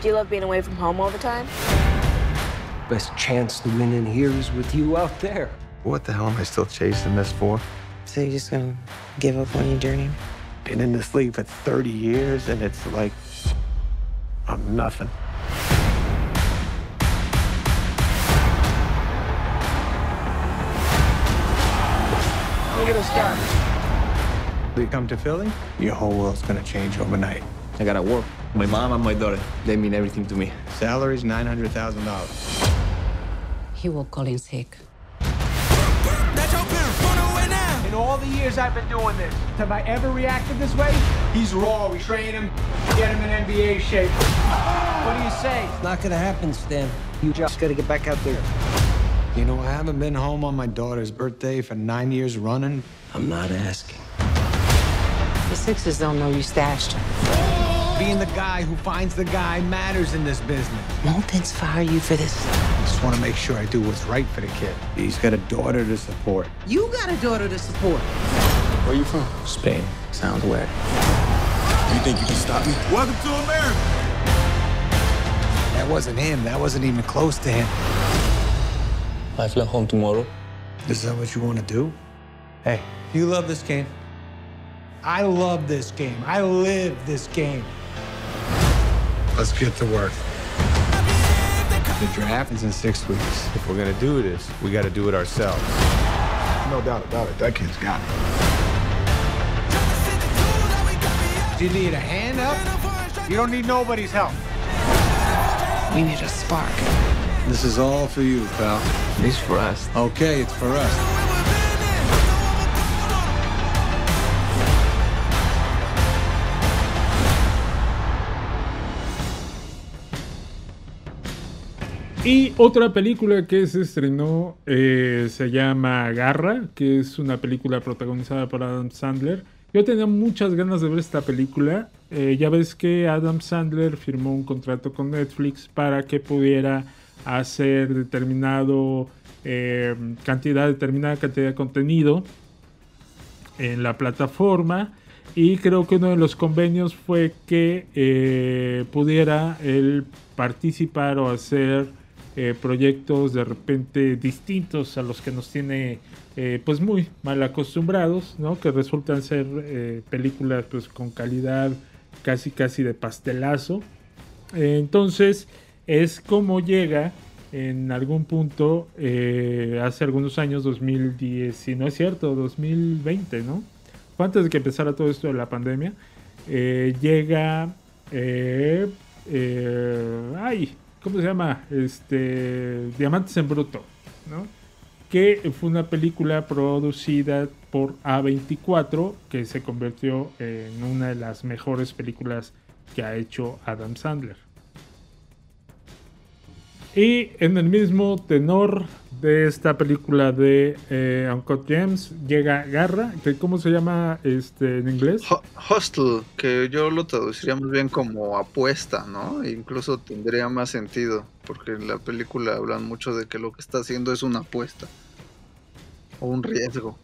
Do you love being away from home all the time? Best chance to win in here is with you out there. What the hell am I still chasing this for? So you're just gonna give up on your journey? Been in this league for 30 years and it's like I'm nothing. Look at this guy. You come to Philly, your whole world's gonna change overnight. I gotta work. My mom and my daughter, they mean everything to me. Salary's $900,000. He will call in sick. In all the years I've been doing this, have I ever reacted this way? He's raw. We train him, get him in NBA shape. What do you say? It's not gonna happen, Stan. You just gotta get back out there. You know, I haven't been home on my daughter's birthday for nine years running. I'm not asking. The Sixers don't know you stashed him. Being the guy who finds the guy matters in this business. Mountains fire you for this. I just want to make sure I do what's right for the kid. He's got a daughter to support. You got a daughter to support. Where you from? Spain. Sounds weird. You think you can stop me? Welcome to America. That wasn't him. That wasn't even close to him. I fly home tomorrow. Is that what you want to do? Hey, you love this game. I love this game. I live this game. Let's get to work. The draft is in six weeks. If we're gonna do this, we gotta do it ourselves. No doubt about it. That kid's got it. Do you need a hand up? You don't need nobody's help. We need a spark. This is all for you, pal. This for us. Okay, it's for us. Y otra película que se estrenó eh, se llama Garra, que es una película protagonizada por Adam Sandler. Yo tenía muchas ganas de ver esta película. Eh, ya ves que Adam Sandler firmó un contrato con Netflix para que pudiera hacer determinado eh, cantidad, determinada cantidad de contenido en la plataforma. Y creo que uno de los convenios fue que pudiera él participar o hacer eh, proyectos de repente distintos a los que nos tiene eh, pues muy mal acostumbrados, ¿no? Que resultan ser eh, películas pues con calidad casi casi de pastelazo. Entonces es como llega en algún punto hace algunos años 2010, si no es cierto, 2020, ¿no? antes de que empezara todo esto de la pandemia, llega, ay, ¿cómo se llama? Este, Diamantes en Bruto, ¿no? Que fue una película producida por A24 que se convirtió en una de las mejores películas que ha hecho Adam Sandler. Y en el mismo tenor de esta película de eh, Uncut Gems llega Garra, que ¿cómo se llama este, en inglés? Ho- Hostel, que yo lo traduciría más bien como apuesta, ¿no? E incluso tendría más sentido, porque en la película hablan mucho de que lo que está haciendo es una apuesta o un riesgo.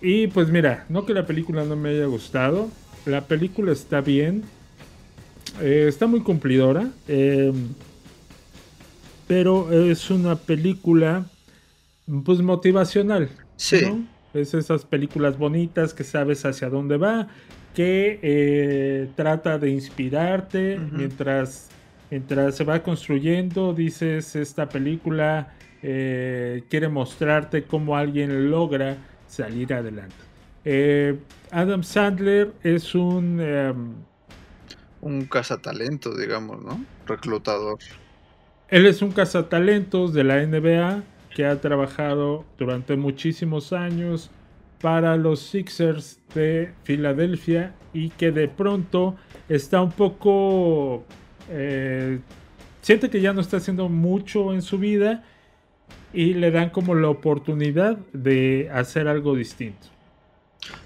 Y pues mira, no que la película no me haya gustado, la película está bien, eh, está muy cumplidora, eh, pero es una película pues motivacional. Sí. ¿no? Es esas películas bonitas que sabes hacia dónde va, que eh, trata de inspirarte mientras, mientras se va construyendo, dices, esta película eh, quiere mostrarte cómo alguien logra salir adelante. Eh, Adam Sandler es un... em, Un cazatalento, digamos, ¿no? Reclutador. Él es un cazatalentos de la NBA que ha trabajado durante muchísimos años para los Sixers de Filadelfia y que de pronto está un poco... eh, siente que ya no está haciendo mucho en su vida y le dan como la oportunidad de hacer algo distinto.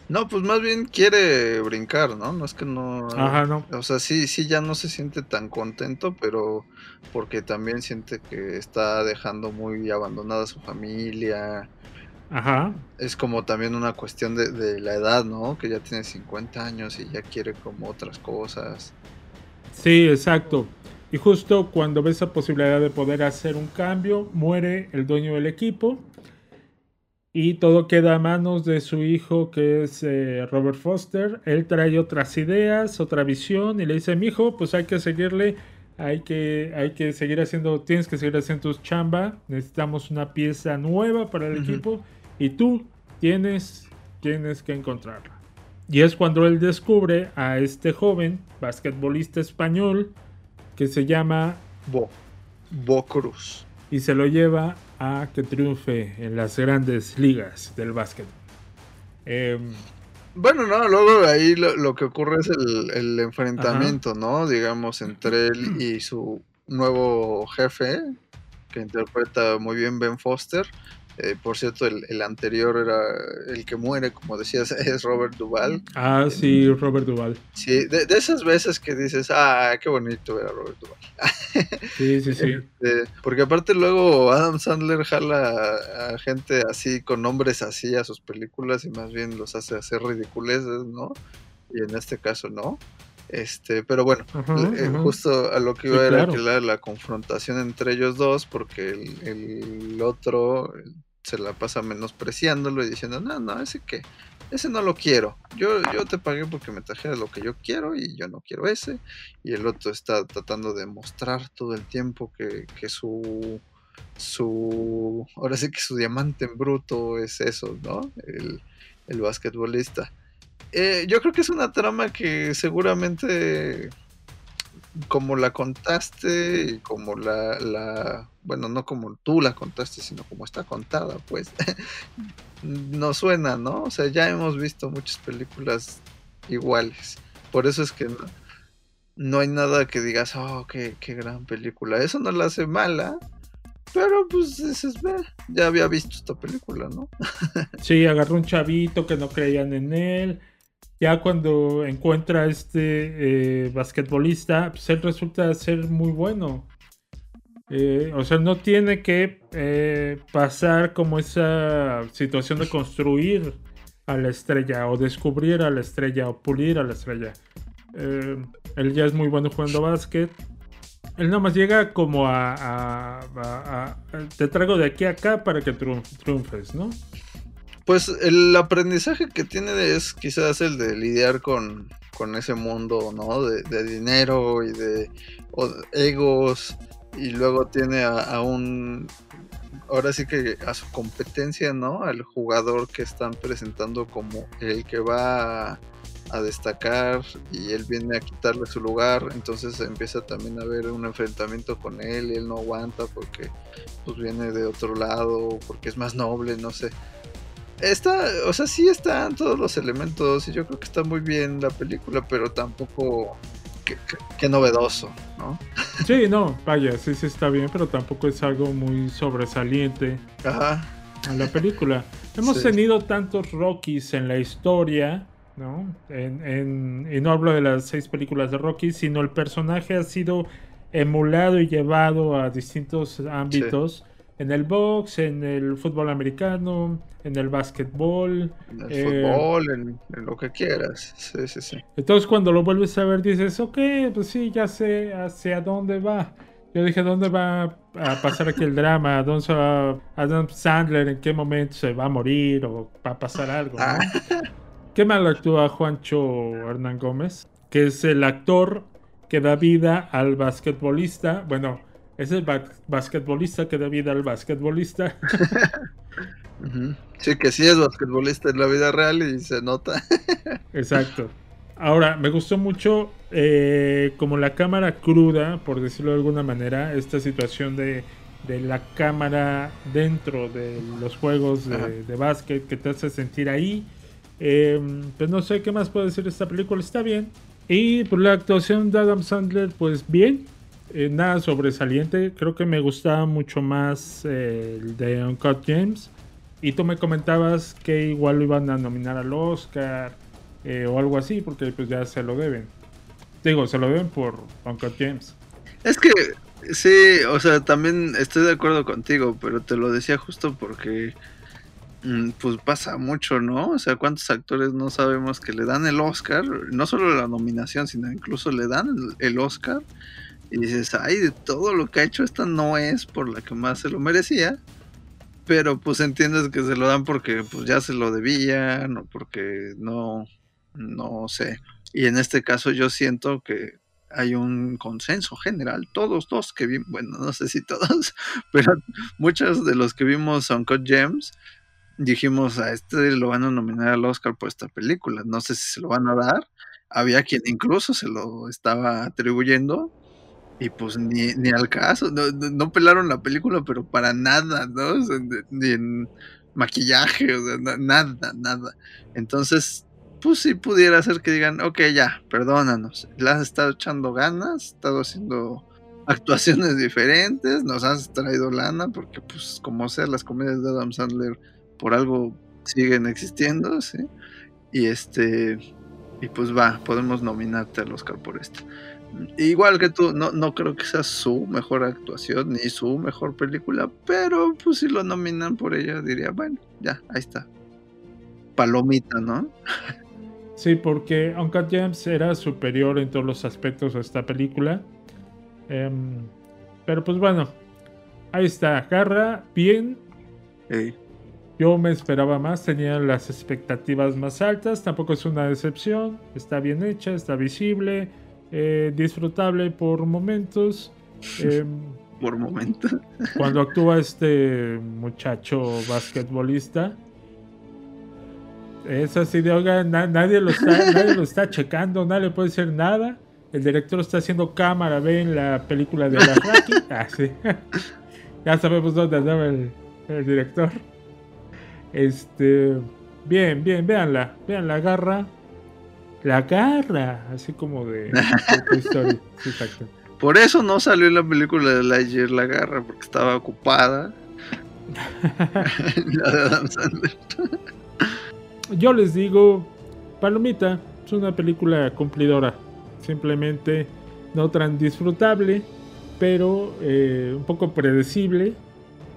No, pues más bien quiere brincar, ¿no? No es que no. Ajá, no. O sea, sí, sí, ya no se siente tan contento, pero porque también siente que está dejando muy abandonada a su familia. Ajá. Es como también una cuestión de, de la edad, ¿no? Que ya tiene 50 años y ya quiere como otras cosas. Sí, exacto. Y justo cuando ve esa posibilidad de poder hacer un cambio, muere el dueño del equipo y todo queda a manos de su hijo que es eh, Robert Foster. Él trae otras ideas, otra visión y le dice, mi hijo, pues hay que seguirle, hay que, hay que seguir haciendo, tienes que seguir haciendo tu chamba, necesitamos una pieza nueva para el equipo y tú tienes, tienes que encontrarla. Y es cuando él descubre a este joven basquetbolista español que se llama Bo. Bo Cruz. y se lo lleva a que triunfe en las grandes ligas del básquet. Em, Bueno, no, luego ahí lo, lo que ocurre es el, el enfrentamiento, ¿no? Digamos, entre él y su nuevo jefe, que interpreta muy bien Ben Foster. Eh, por cierto, el, el anterior era el que muere, como decías, es Robert Duvall. ah, sí, Robert Duval. Sí, de, de esas veces que dices, ah, qué bonito ver a Robert Duvall. Sí, sí, sí. Eh, porque aparte luego Adam Sandler jala a, a gente así, con nombres así a sus películas y más bien los hace hacer ridiculeces, ¿no? Y en este caso no. Este, pero bueno, Ajá, eh, ajá. justo a lo que Sí, iba era claro. que la, la confrontación entre ellos dos, porque el, el otro se la pasa menospreciándolo y diciendo, no, no, ese que, ese no lo quiero. Yo, yo te pagué porque me trajeras lo que yo quiero y yo no quiero ese. Y el otro está tratando de mostrar todo el tiempo que, que su su ahora sí que su diamante en bruto es eso, ¿no? El, el basquetbolista. Eh, yo creo que es una trama que seguramente como la contaste como la, bueno no como tú la contaste sino como está contada pues no suena no o sea ya hemos visto muchas películas iguales. Por eso es que no, no hay nada que digas oh qué, gran película eso no la hace mala pero pues dices "Ve, ya había visto esta película no Sí, agarró un chavito que no creían en él. Ya cuando encuentra a este eh, basquetbolista, pues él resulta ser muy bueno. Eh, o sea, no tiene que eh, pasar como esa situación de construir a la estrella o descubrir a la estrella o pulir a la estrella. Eh, él ya es muy bueno jugando básquet. Él nada más llega como a, a- a- Te traigo de aquí a acá para que triunf- triunfes, ¿no? Pues el aprendizaje que tiene es quizás el de lidiar con, con ese mundo, ¿no? De, dinero y de egos. Y luego tiene a, a un ahora sí que a su competencia, ¿no? Al jugador que están presentando como el que va a, a destacar y él viene a quitarle su lugar, entonces empieza también a haber un enfrentamiento con él y él no aguanta porque pues viene de otro lado, porque es más noble, no sé. Está, o sea, sí están todos los elementos y yo creo que está muy bien la película, pero tampoco qué, novedoso, ¿no? Sí, no, vaya, sí, sí está bien, pero tampoco es algo muy sobresaliente Ajá. en la película. Hemos Sí. tenido tantos Rockies en la historia, ¿no? En, en- y no hablo de las seis películas de Rocky, sino el personaje ha sido emulado y llevado a distintos ámbitos. En el box, en el fútbol americano, en el básquetbol. En el eh, fútbol, en, en lo que quieras. Sí, sí, sí. Entonces cuando lo vuelves a ver dices, ok, pues sí, ya sé hacia dónde va. Yo dije, ¿dónde va a pasar aquí el drama? ¿Dónde se va Adam Sandler? ¿En qué momento se va a morir? ¿O va a pasar algo? ¿no? Qué mal actúa Juancho Hernán Gómez, que es el actor que da vida al basquetbolista. Bueno, es el ba- basquetbolista que da vida al basquetbolista. Sí, que sí es basquetbolista en la vida real y se nota. Exacto. Ahora, me gustó mucho eh, como la cámara cruda, por decirlo de alguna manera, esta situación de, de la cámara dentro de los juegos de, de básquet que te hace sentir ahí. Eh, pues no sé qué más puedo decir de esta película, está bien. Y por la actuación de Adam Sandler, pues bien. Eh, nada sobresaliente, creo que me gustaba mucho más eh, el de Uncut James. Y tú me comentabas que igual lo iban a nominar al Oscar eh, o algo así, porque pues ya se lo deben. Digo, se lo deben por Uncut James. Es que sí, o sea, también estoy de acuerdo contigo, pero te lo decía justo porque mm, pues pasa mucho, ¿no? O sea, cuántos actores no sabemos que le dan el Oscar, no solo la nominación, sino incluso le dan el, el Oscar y dices, ay, de todo lo que ha hecho esta no es por la que más se lo merecía. Pero pues entiendes que se lo dan porque pues ya se lo debían o porque no, no sé. Y en este caso yo siento que hay un consenso general, todos los que vimos, bueno, no sé si todos, pero muchos de los que vimos Uncut Gems dijimos a este lo van a nominar al Oscar por esta película, no sé si se lo van a dar, había quien incluso se lo estaba atribuyendo y pues ni, ni al caso, no, no- pelaron la película, pero para nada, ¿no? O ni en maquillaje, o sea, na- nada, nada. Entonces, pues sí pudiera ser que digan, ok, ya, perdónanos, le has estado echando ganas, estado haciendo actuaciones diferentes, nos has traído lana, porque pues como sea, las comedias de Adam Sandler por algo siguen existiendo, ¿sí? Y este, y pues va, podemos nominarte al Oscar por esto. Igual que tú, no, no creo que sea su mejor actuación ni su mejor película, pero pues si lo nominan por ella, diría, bueno, ya, ahí está. Palomita, ¿no? Sí, porque Uncut Gems era superior en todos los aspectos a esta película. Em, pero pues bueno, ahí está. Garra, bien. Yo me esperaba más, tenía las expectativas más altas. Tampoco es una decepción. Está bien hecha, está visible, eh, disfrutable por momentos. Em, Por momentos. cuando actúa este muchacho basquetbolista. Es así de, oiga, na- nadie, lo está, nadie lo está checando, nadie le puede decir nada. El director está haciendo cámara, ven la película de la Rocky. Ah, sí. ya sabemos dónde andaba el, el director. Este, bien, bien, véanla, vean la garra. La garra, así como de. Sí, exacto. Por eso no salió en la película de Lightyear la garra, porque estaba ocupada. la de Adam Sandler. Yo les digo, Palomita es una película cumplidora. Simplemente no tan disfrutable, pero eh, un poco predecible.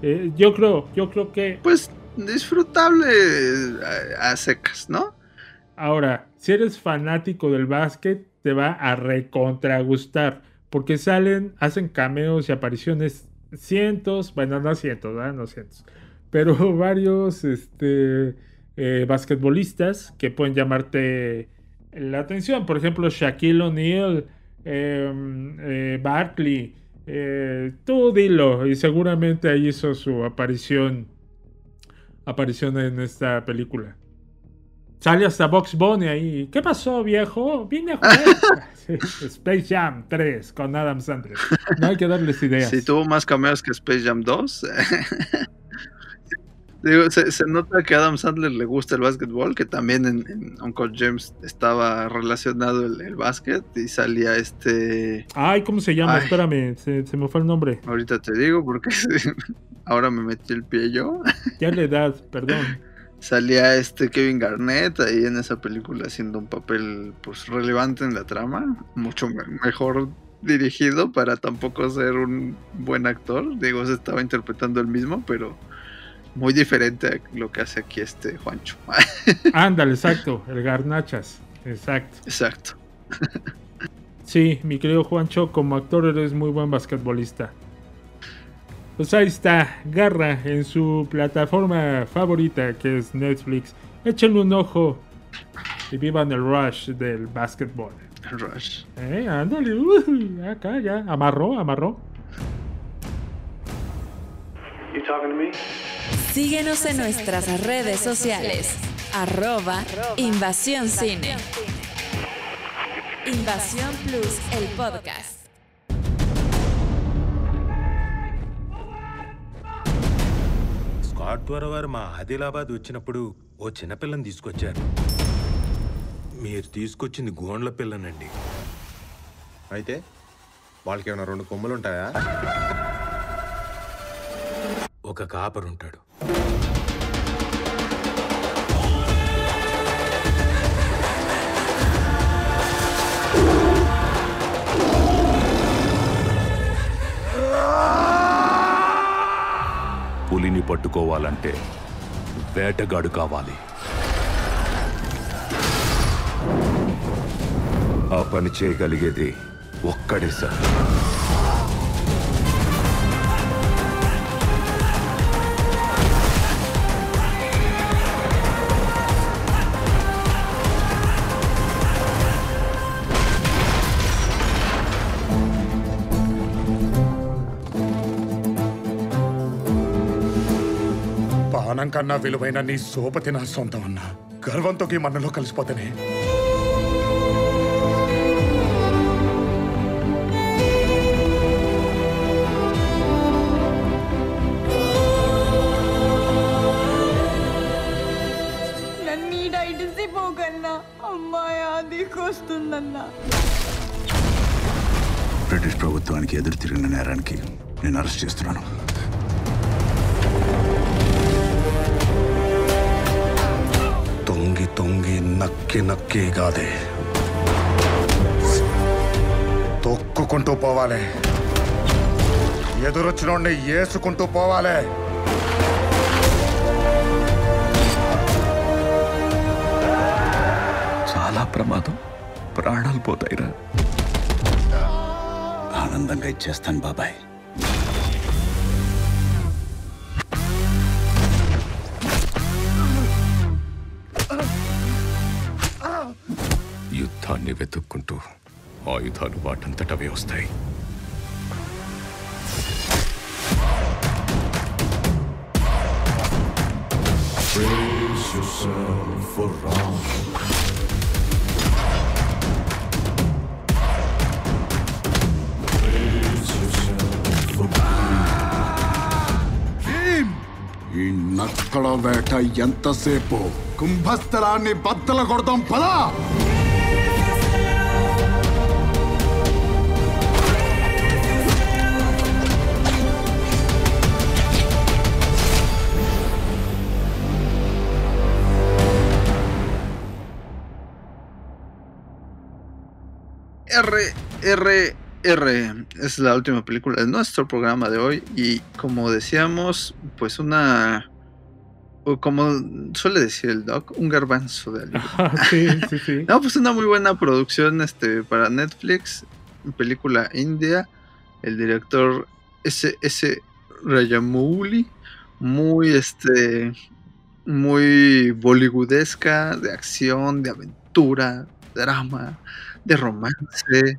Eh, yo creo, yo creo que. Pues disfrutable a, a secas, ¿no? Ahora, si eres fanático del básquet, te va a recontra gustar. Porque salen, hacen cameos y apariciones cientos, bueno, no cientos, ¿verdad? No cientos. Pero varios este, eh, basquetbolistas que pueden llamarte la atención. Por ejemplo, Shaquille O'Neal, eh, eh, Barkley, Eh, tú dilo, y seguramente ahí hizo su aparición. Aparición en esta película. Sale hasta Box Bunny ahí. ¿Qué pasó, viejo? Vine a jugar. Space Jam 3 con Adam Sandler. No hay que darles ideas. Sí, tuvo más cameos que Space Jam 2. Digo, se, se nota que a Adam Sandler le gusta el básquetbol, que también en, en Uncle James estaba relacionado el, el básquet y salía este... Ay, ¿cómo se llama? Ay. Espérame, se, se me fue el nombre. Ahorita te digo porque ahora me metí el pie yo. Ya la edad, perdón. Salía este Kevin Garnett ahí en esa película haciendo un papel pues relevante en la trama, mucho me- mejor dirigido para tampoco ser un buen actor. Digo, se estaba interpretando el mismo, pero muy diferente a lo que hace aquí este Juancho. Ándale, exacto, el Garnachas. Exacto. Exacto. Sí, mi querido Juancho, como actor eres muy buen basquetbolista. Pues ahí está, Garra en su plataforma favorita que es Netflix. Échenle un ojo y vivan el rush del básquetbol. Rush. Eh, ándale, uy, acá ya, amarró, amarró. You talking to me? Síguenos en nuestras redes sociales. Arroba Invasión Cine. Invasión Plus, el podcast. ద్వారా వారు మా ఆదిలాబాద్ వచ్చినప్పుడు ఓ చిన్నపిల్లని తీసుకొచ్చారు. మీరు తీసుకొచ్చింది గోండ్ల పిల్లనండి. అయితే వాళ్ళకి ఏమైనా రెండు కొమ్ములు ఉంటాయా ఒక కాపరుంటాడు. పులిని పట్టుకోవాలంటే వేటగాడు కావాలి. ఆ పని చేయగలిగేది ఒక్కడే సార్. పానం కన్నా విలువైన నీ సోపతి నా సొంతం అన్నా. గర్వంతో ఈ మన్నలో కలిసిపోతానే అమ్మాయి బ్రిటిష్ ప్రభుత్వానికి ఎదురు తిరిగిన నేరానికి నేను అరెస్ట్ చేస్తున్నాను. తొంగి నక్కి నక్కి కాదే తొక్కుకుంటూ పోవాలి ఎదురొచ్చినోడిని ఏసుకుంటూ పోవాలి చాలా ప్రమాదం ప్రాణాలు పోతాయిరా ఆనందంగా ఇచ్చేస్తాను బాబాయ్ యుద్ధాన్ని వెతుక్కుంటూ ఆయుధాలు వాటంతటవే వస్తాయి. Brace yourself for wrong. ఈ నక్కల వేట ఎంతసేపు? కుంభస్థలాన్ని బద్దల కొడతాం పదా! R, R, R. Es la última película de nuestro programa de hoy. Y como decíamos, pues una. o Como suele decir el doc, un garbanzo de algo. sí, sí, sí. No, pues una muy buena producción este, para Netflix. Película india. El director S.S. Rajamouli. Muy este. Muy bollywoodesca. De acción, de aventura, drama, de romance.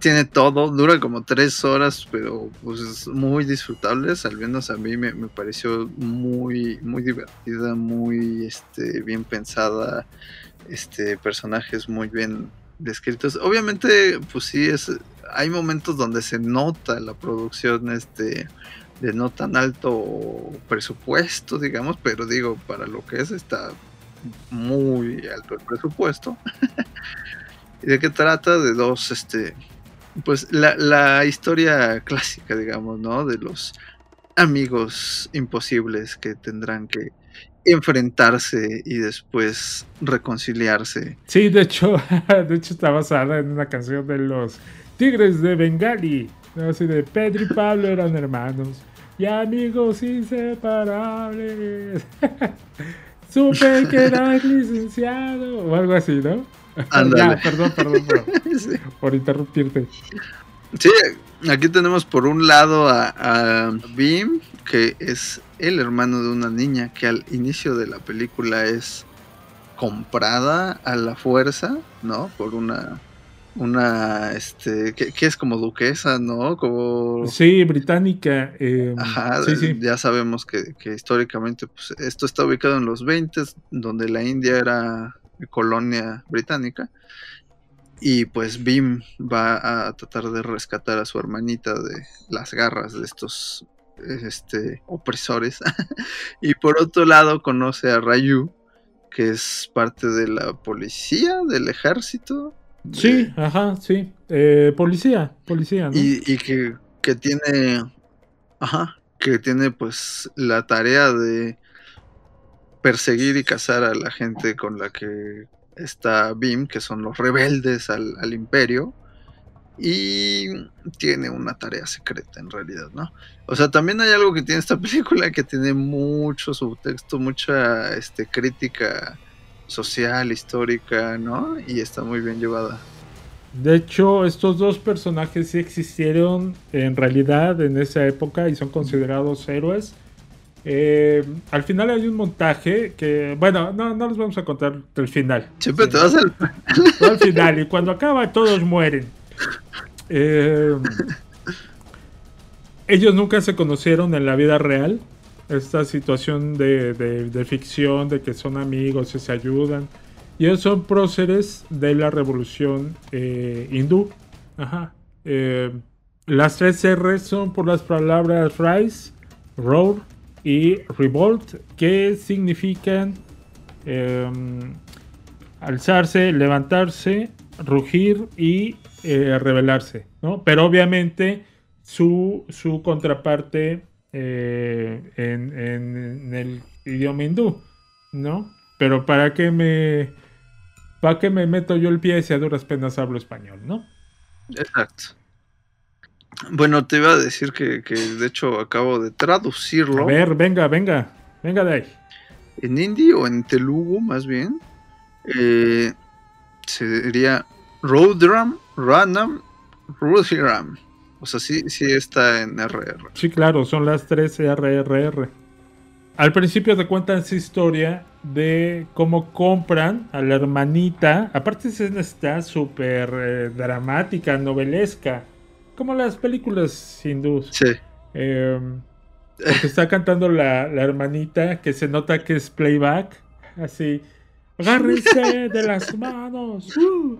tiene, todo, dura como tres horas, pero pues es muy disfrutables, al menos a mí me, me pareció muy, muy divertida, muy este, bien pensada, este, personajes muy bien descritos. Obviamente, pues sí, es, hay momentos donde se nota la producción este, de no tan alto presupuesto, digamos, pero digo, para lo que es, está muy alto el presupuesto. ¿Y de qué trata? De dos, este, pues la, la historia clásica, digamos, ¿no? De los amigos imposibles que tendrán que enfrentarse y después reconciliarse. Sí, de hecho, de hecho está basada en una canción de los Tigres de Bengali. ¿no? Así de Pedro y Pablo eran hermanos y amigos inseparables. Supe que eras licenciado o algo así, ¿no? Ándale. perdón, perdón, perdón Sí. por interrumpirte. Sí, aquí tenemos por un lado a, a Beam, que es el hermano de una niña que al inicio de la película es comprada a la fuerza, ¿no? Por una, una, este, que, que es como duquesa, ¿no? Como... Sí, británica. eh, Ajá, sí, sí. ya sabemos que, que históricamente pues, esto está ubicado en los 20, donde la India era colonia británica. Y pues Bim va a tratar de rescatar a su hermanita de las garras de estos este, opresores. y por otro lado conoce a Rayu, que es parte de la policía, del ejército. de- Sí, ajá, sí. Eh, policía, policía, ¿no? y, y que, que tiene, ajá, que tiene pues la tarea de perseguir y cazar a la gente con la que está Bim, que son los rebeldes al, al imperio, y tiene una tarea secreta en realidad, ¿no? O sea, también hay algo que tiene esta película que tiene mucho subtexto, mucha este, crítica social, histórica, ¿no? Y está muy bien llevada. De hecho, estos dos personajes sí existieron en realidad en esa época y son considerados héroes. Eh, al final hay un montaje que, bueno, no, no les vamos a contar el final. Siempre te vas al... Final, y cuando acaba todos mueren. Eh, ellos nunca se conocieron en la vida real. Esta situación de, de- de ficción, de que son amigos y se ayudan. Y ellos son próceres de la revolución eh, hindú. Ajá. Las tres R son por las palabras rise, roar y revolt, que significan em, alzarse, levantarse, rugir y eh, rebelarse, ¿no? Pero obviamente su, su contraparte eh, en, el idioma hindú, ¿no? Pero para qué me para qué me meto yo el pie si a duras penas hablo español, ¿no? Exacto. Bueno, te iba a decir que, que de hecho acabo de traducirlo. A ver, venga, venga, venga de ahí. En hindi o en telugu, más bien. eh, sería Rodram, Ranam, Rudhiram. O sea, sí, sí está en RR. Sí, claro, son las tres RRR. Al principio te cuentan esa historia de cómo compran a la hermanita. Aparte, está súper eh, dramática, novelesca. Como las películas hindús. Sí. Eh, porque está cantando la, la hermanita que se nota que es playback. Así. Agárrense de las manos. uh".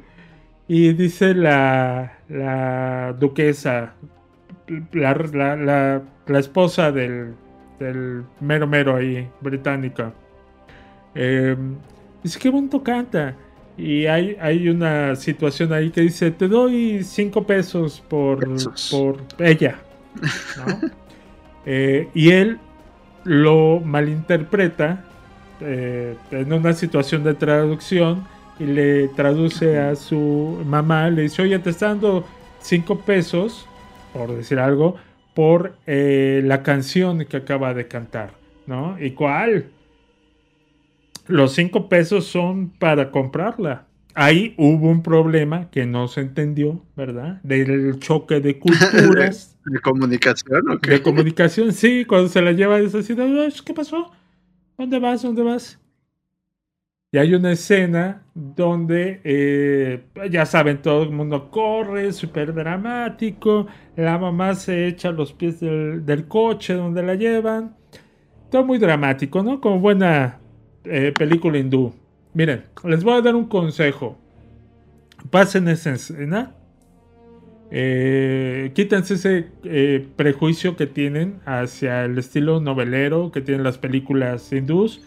Y dice la, la duquesa, la, la- la- la esposa del, del mero mero ahí, británica. Eh, dice, qué bonito canta. Y hay, hay una situación ahí que dice, te doy cinco pesos por, por ella. ¿no? Eh, y él lo malinterpreta eh, en una situación de traducción y le traduce a su mamá, le dice, oye, te está dando cinco pesos, por decir algo, por eh, la canción que acaba de cantar, ¿no? ¿Y cuál? Los cinco pesos son para comprarla. Ahí hubo un problema que no se entendió, ¿verdad? Del choque de culturas. ¿De comunicación o qué? De comunicación, sí, cuando se la lleva de, "Ay, ¿qué pasó? ¿Dónde vas? ¿Dónde vas? Y hay una escena donde, eh, ya saben, todo el mundo corre, súper dramático. La mamá se echa a los pies del, del coche donde la llevan. Todo muy dramático, ¿no? Como buena eh, película hindú. Miren, les voy a dar un consejo. Pasen esa escena. Eh, quítense ese eh, prejuicio que tienen hacia el estilo novelero que tienen las películas hindús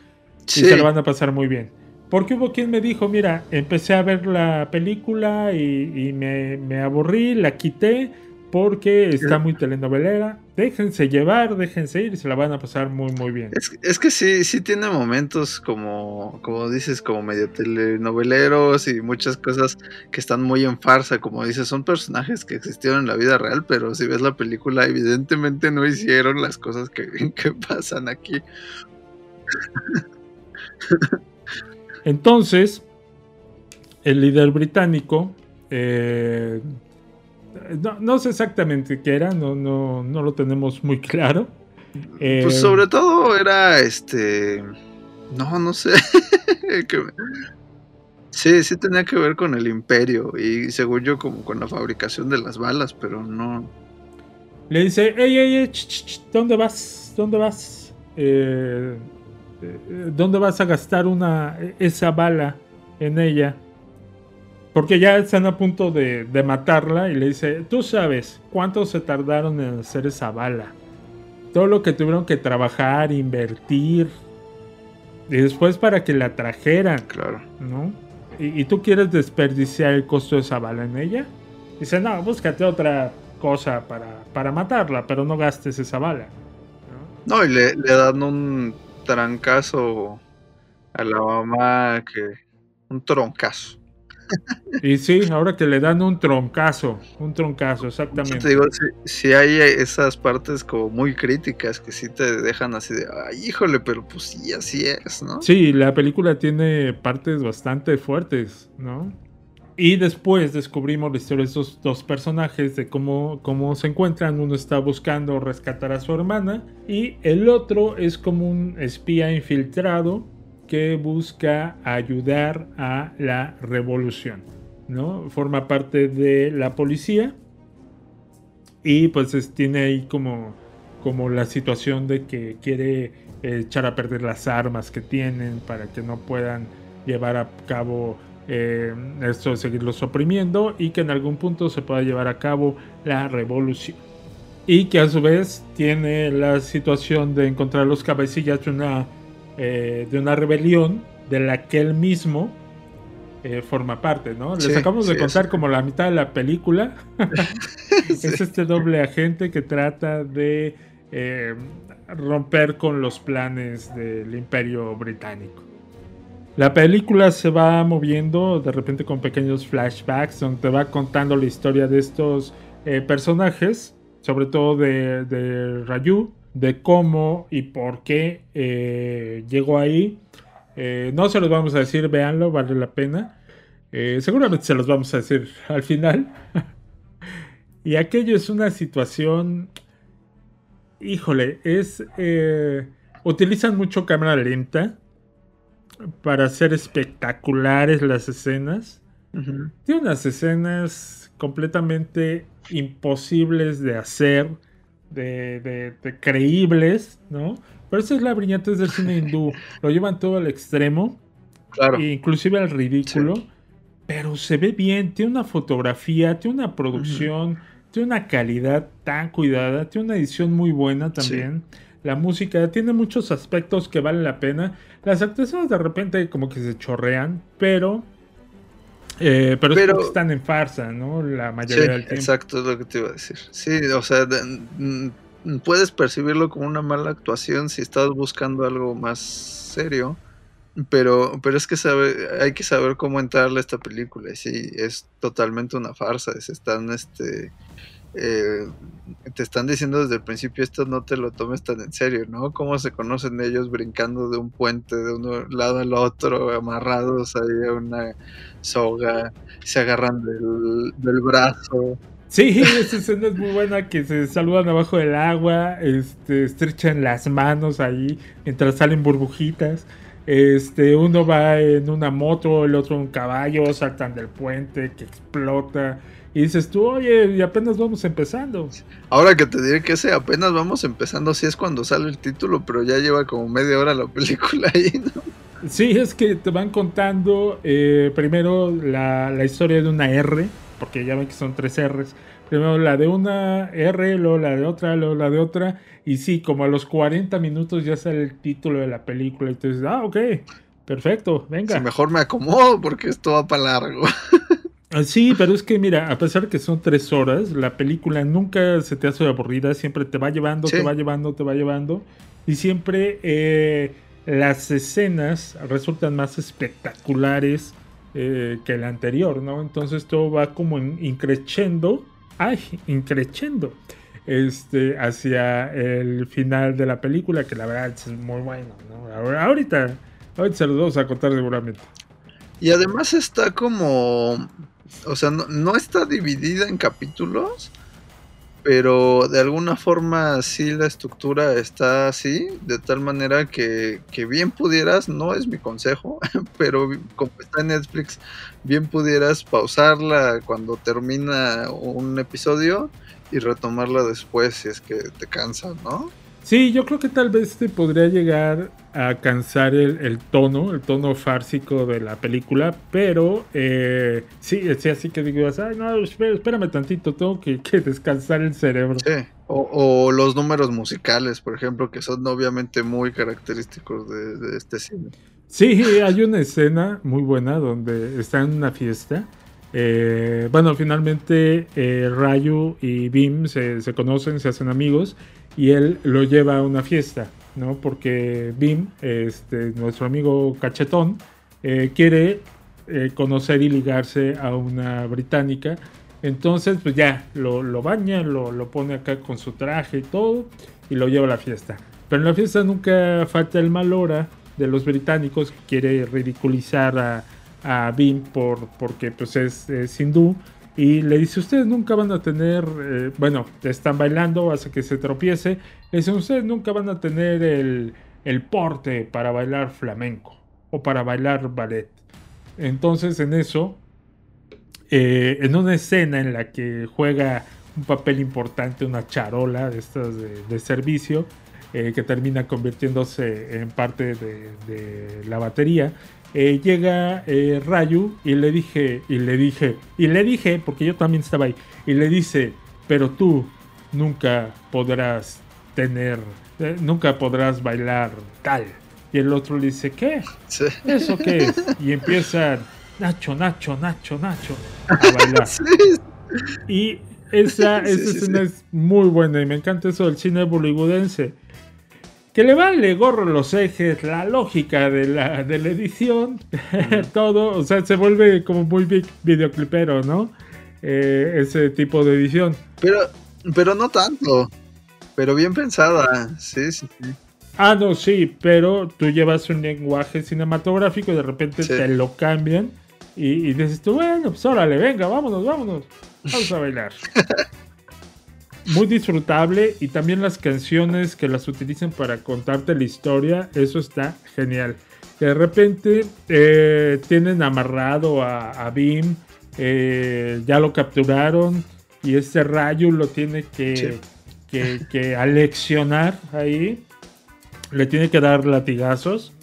Sí. y se lo van a pasar muy bien. Porque hubo quien me dijo, mira, empecé a ver la película y, y me, me aburrí, la quité porque está muy telenovelera. Déjense llevar, déjense ir y se la van a pasar muy, muy bien. Es, es que sí, sí tiene momentos como, como dices, como medio telenoveleros y muchas cosas que están muy en farsa, como dices, son personajes que existieron en la vida real, pero si ves la película, evidentemente no hicieron las cosas que, que pasan aquí. Entonces, el líder británico, eh, no, no sé exactamente qué era, no, no, no lo tenemos muy claro. Eh, Pues sobre todo era este. No, no sé. Sí, sí tenía que ver con el imperio y según yo como con la fabricación de las balas, pero no. Le dice, ey, ey, ey, ch, ch, ch, ¿dónde vas? ¿Dónde vas? Eh, eh, ¿Dónde vas a gastar una esa bala en ella? Porque ya están a punto de, de matarla y le dice, tú sabes cuánto se tardaron en hacer esa bala. Todo lo que tuvieron que trabajar, invertir. Y después para que la trajeran. Claro. ¿No? ¿Y, y tú quieres desperdiciar el costo de esa bala en ella? Dice, no, búscate otra cosa para, para matarla, pero no gastes esa bala. No, y le, le dan un trancazo a la mamá que. Un troncazo. Y sí, ahora que le dan un troncazo, un troncazo, exactamente. te digo, si, si hay esas partes como muy críticas que sí te dejan así de, ay, híjole, pero pues sí, así es, ¿no? Sí, la película tiene partes bastante fuertes, ¿no? Y después descubrimos la historia de estos dos personajes, de cómo, cómo se encuentran. Uno está buscando rescatar a su hermana y el otro es como un espía infiltrado que busca ayudar a la revolución, ¿no? Forma parte de la policía y pues es- tiene ahí como, como la situación de que quiere echar a perder las armas que tienen para que no puedan llevar a cabo eh, esto de seguirlos oprimiendo y que en algún punto se pueda llevar a cabo la revolución. Y que a su vez tiene la situación de encontrar los cabecillas de una, eh, de una rebelión de la que él mismo eh, forma parte, ¿no? Les Sí, acabamos de sí, contar como la mitad de la película. Es este doble agente que trata de eh, romper con los planes del imperio británico. La película se va moviendo de repente con pequeños flashbacks donde te va contando la historia de estos eh, personajes, sobre todo de, de Rayu, de cómo y por qué eh, llegó ahí. Eh, no se los vamos a decir, véanlo, vale la pena. Eh, seguramente se los vamos a decir al final. y aquello es una situación. Híjole, es. utilizan mucho cámara lenta para hacer espectaculares las escenas. Ujú. Tiene unas escenas completamente imposibles de hacer, de, de- de creíbles, ¿no? Pero esa es la brillantez del cine hindú. Lo llevan todo al extremo, Claro. inclusive al ridículo, pero se ve bien, tiene una fotografía, tiene una producción, tiene una calidad tan cuidada, tiene una edición muy buena también. La música tiene muchos aspectos que valen la pena. Las actuaciones de repente como que se chorrean, pero eh, pero, es están en farsa, ¿no? La Sí, mayoría del tiempo. exacto, es lo que te iba a decir. Sí, o sea, de- mm, puedes percibirlo como una mala actuación si estás buscando algo más serio, pero, pero es que sabe, hay que saber cómo entrarle a esta película. Y sí, es totalmente una farsa. Se están, este, eh, te están diciendo desde el principio esto no te lo tomes tan en serio, ¿no? Cómo se conocen ellos brincando de un puente de un lado al otro, amarrados ahí a una soga, se agarran del, del brazo. Sí, esa escena es muy buena que se saludan abajo del agua, este, estrechan las manos ahí mientras salen burbujitas. Este, uno va en una moto, el otro en un caballo, saltan del puente, que explota. Y dices tú, oye, y apenas vamos empezando. Ahora que te diré que ese apenas vamos empezando, sí es cuando sale el título, pero ya lleva como media hora la película ahí, ¿no? Sí, es que te van contando eh, primero la, la historia de una R, porque ya ven que son tres R's. Primero la de una R, luego la de otra, luego la de otra. Y sí, como a los 40 minutos ya sale el título de la película. Y tú dices, ah, ok, perfecto, venga. Mejor me acomodo porque esto va para largo. Ah, Sí, pero es que mira, a pesar que son tres horas, la película nunca se te hace aburrida, siempre te va llevando, Sí. te va llevando, te va llevando. Y siempre eh, las escenas resultan más espectaculares eh, que la anterior, ¿no? Entonces todo va como in- increciendo, ay, increciendo, este, hacia el final de la película, que la verdad es muy bueno, ¿no? Ahorita, ahorita se los vamos a contar seguramente. Y además está como. O sea, no, no está dividida en capítulos, pero de alguna forma sí la estructura está así, de tal manera que, que bien pudieras, no es mi consejo, pero como está en Netflix, bien pudieras pausarla cuando termina un episodio y retomarla después si es que te cansa, ¿no? Sí, yo creo que tal vez te podría llegar a cansar el, el tono, el tono fársico de la película, pero eh, sí, sí, así que digas, ay, no, espé- espérame tantito, tengo que, que descansar el cerebro. Sí. O, o los números musicales, por ejemplo, que son obviamente muy característicos de, de este cine. Sí, hay una escena muy buena donde están en una fiesta. eh, bueno, finalmente eh, Rayu y Bim se, se conocen, se hacen amigos y él lo lleva a una fiesta, ¿no? Porque Bim, este, nuestro amigo cachetón, eh, quiere eh, conocer y ligarse a una británica. Entonces, pues ya, lo, lo baña, lo, lo pone acá con su traje y todo, y lo lleva a la fiesta. Pero en la fiesta nunca falta el mal hora de los británicos que quiere ridiculizar a, a Bim por, porque pues es, es hindú. Y le dice, ustedes nunca van a tener, eh, bueno, están bailando, hace que se tropiece. Le dice, ustedes nunca van a tener el, el porte para bailar flamenco o para bailar ballet. Entonces en eso, eh, en una escena en la que juega un papel importante una charola de estas de, servicio, eh, que termina convirtiéndose en parte de la batería. Eh, llega eh, Rayu y le dije, y le dije, y le dije, porque yo también estaba ahí, y le dice, pero tú nunca podrás tener, eh, nunca podrás bailar tal. Y el otro le dice, ¿qué? ¿Eso qué es? Y empieza Nacho, Nacho, Nacho, Nacho a bailar. Y esa, esa sí, escena es muy buena y me encanta eso del cine bollywoodense. Que le vale gorro los ejes, la lógica de la, de la edición, todo, o sea, se vuelve como muy vi- videoclipero, ¿no? Eh, ese tipo de edición. Pero, pero no tanto. Pero bien pensada. Sí, sí, sí. Ah, no, sí, pero tú llevas un lenguaje cinematográfico y de repente Sí. te lo cambian y, y dices tú, bueno, pues órale, venga, vámonos, vámonos, vamos a bailar. Muy disfrutable y también las canciones que las utilizan para contarte la historia, eso está genial. De repente eh, tienen amarrado a, a Bim, eh, ya lo capturaron y este rayo lo tiene que, Sí. que, que aleccionar ahí le tiene que dar latigazos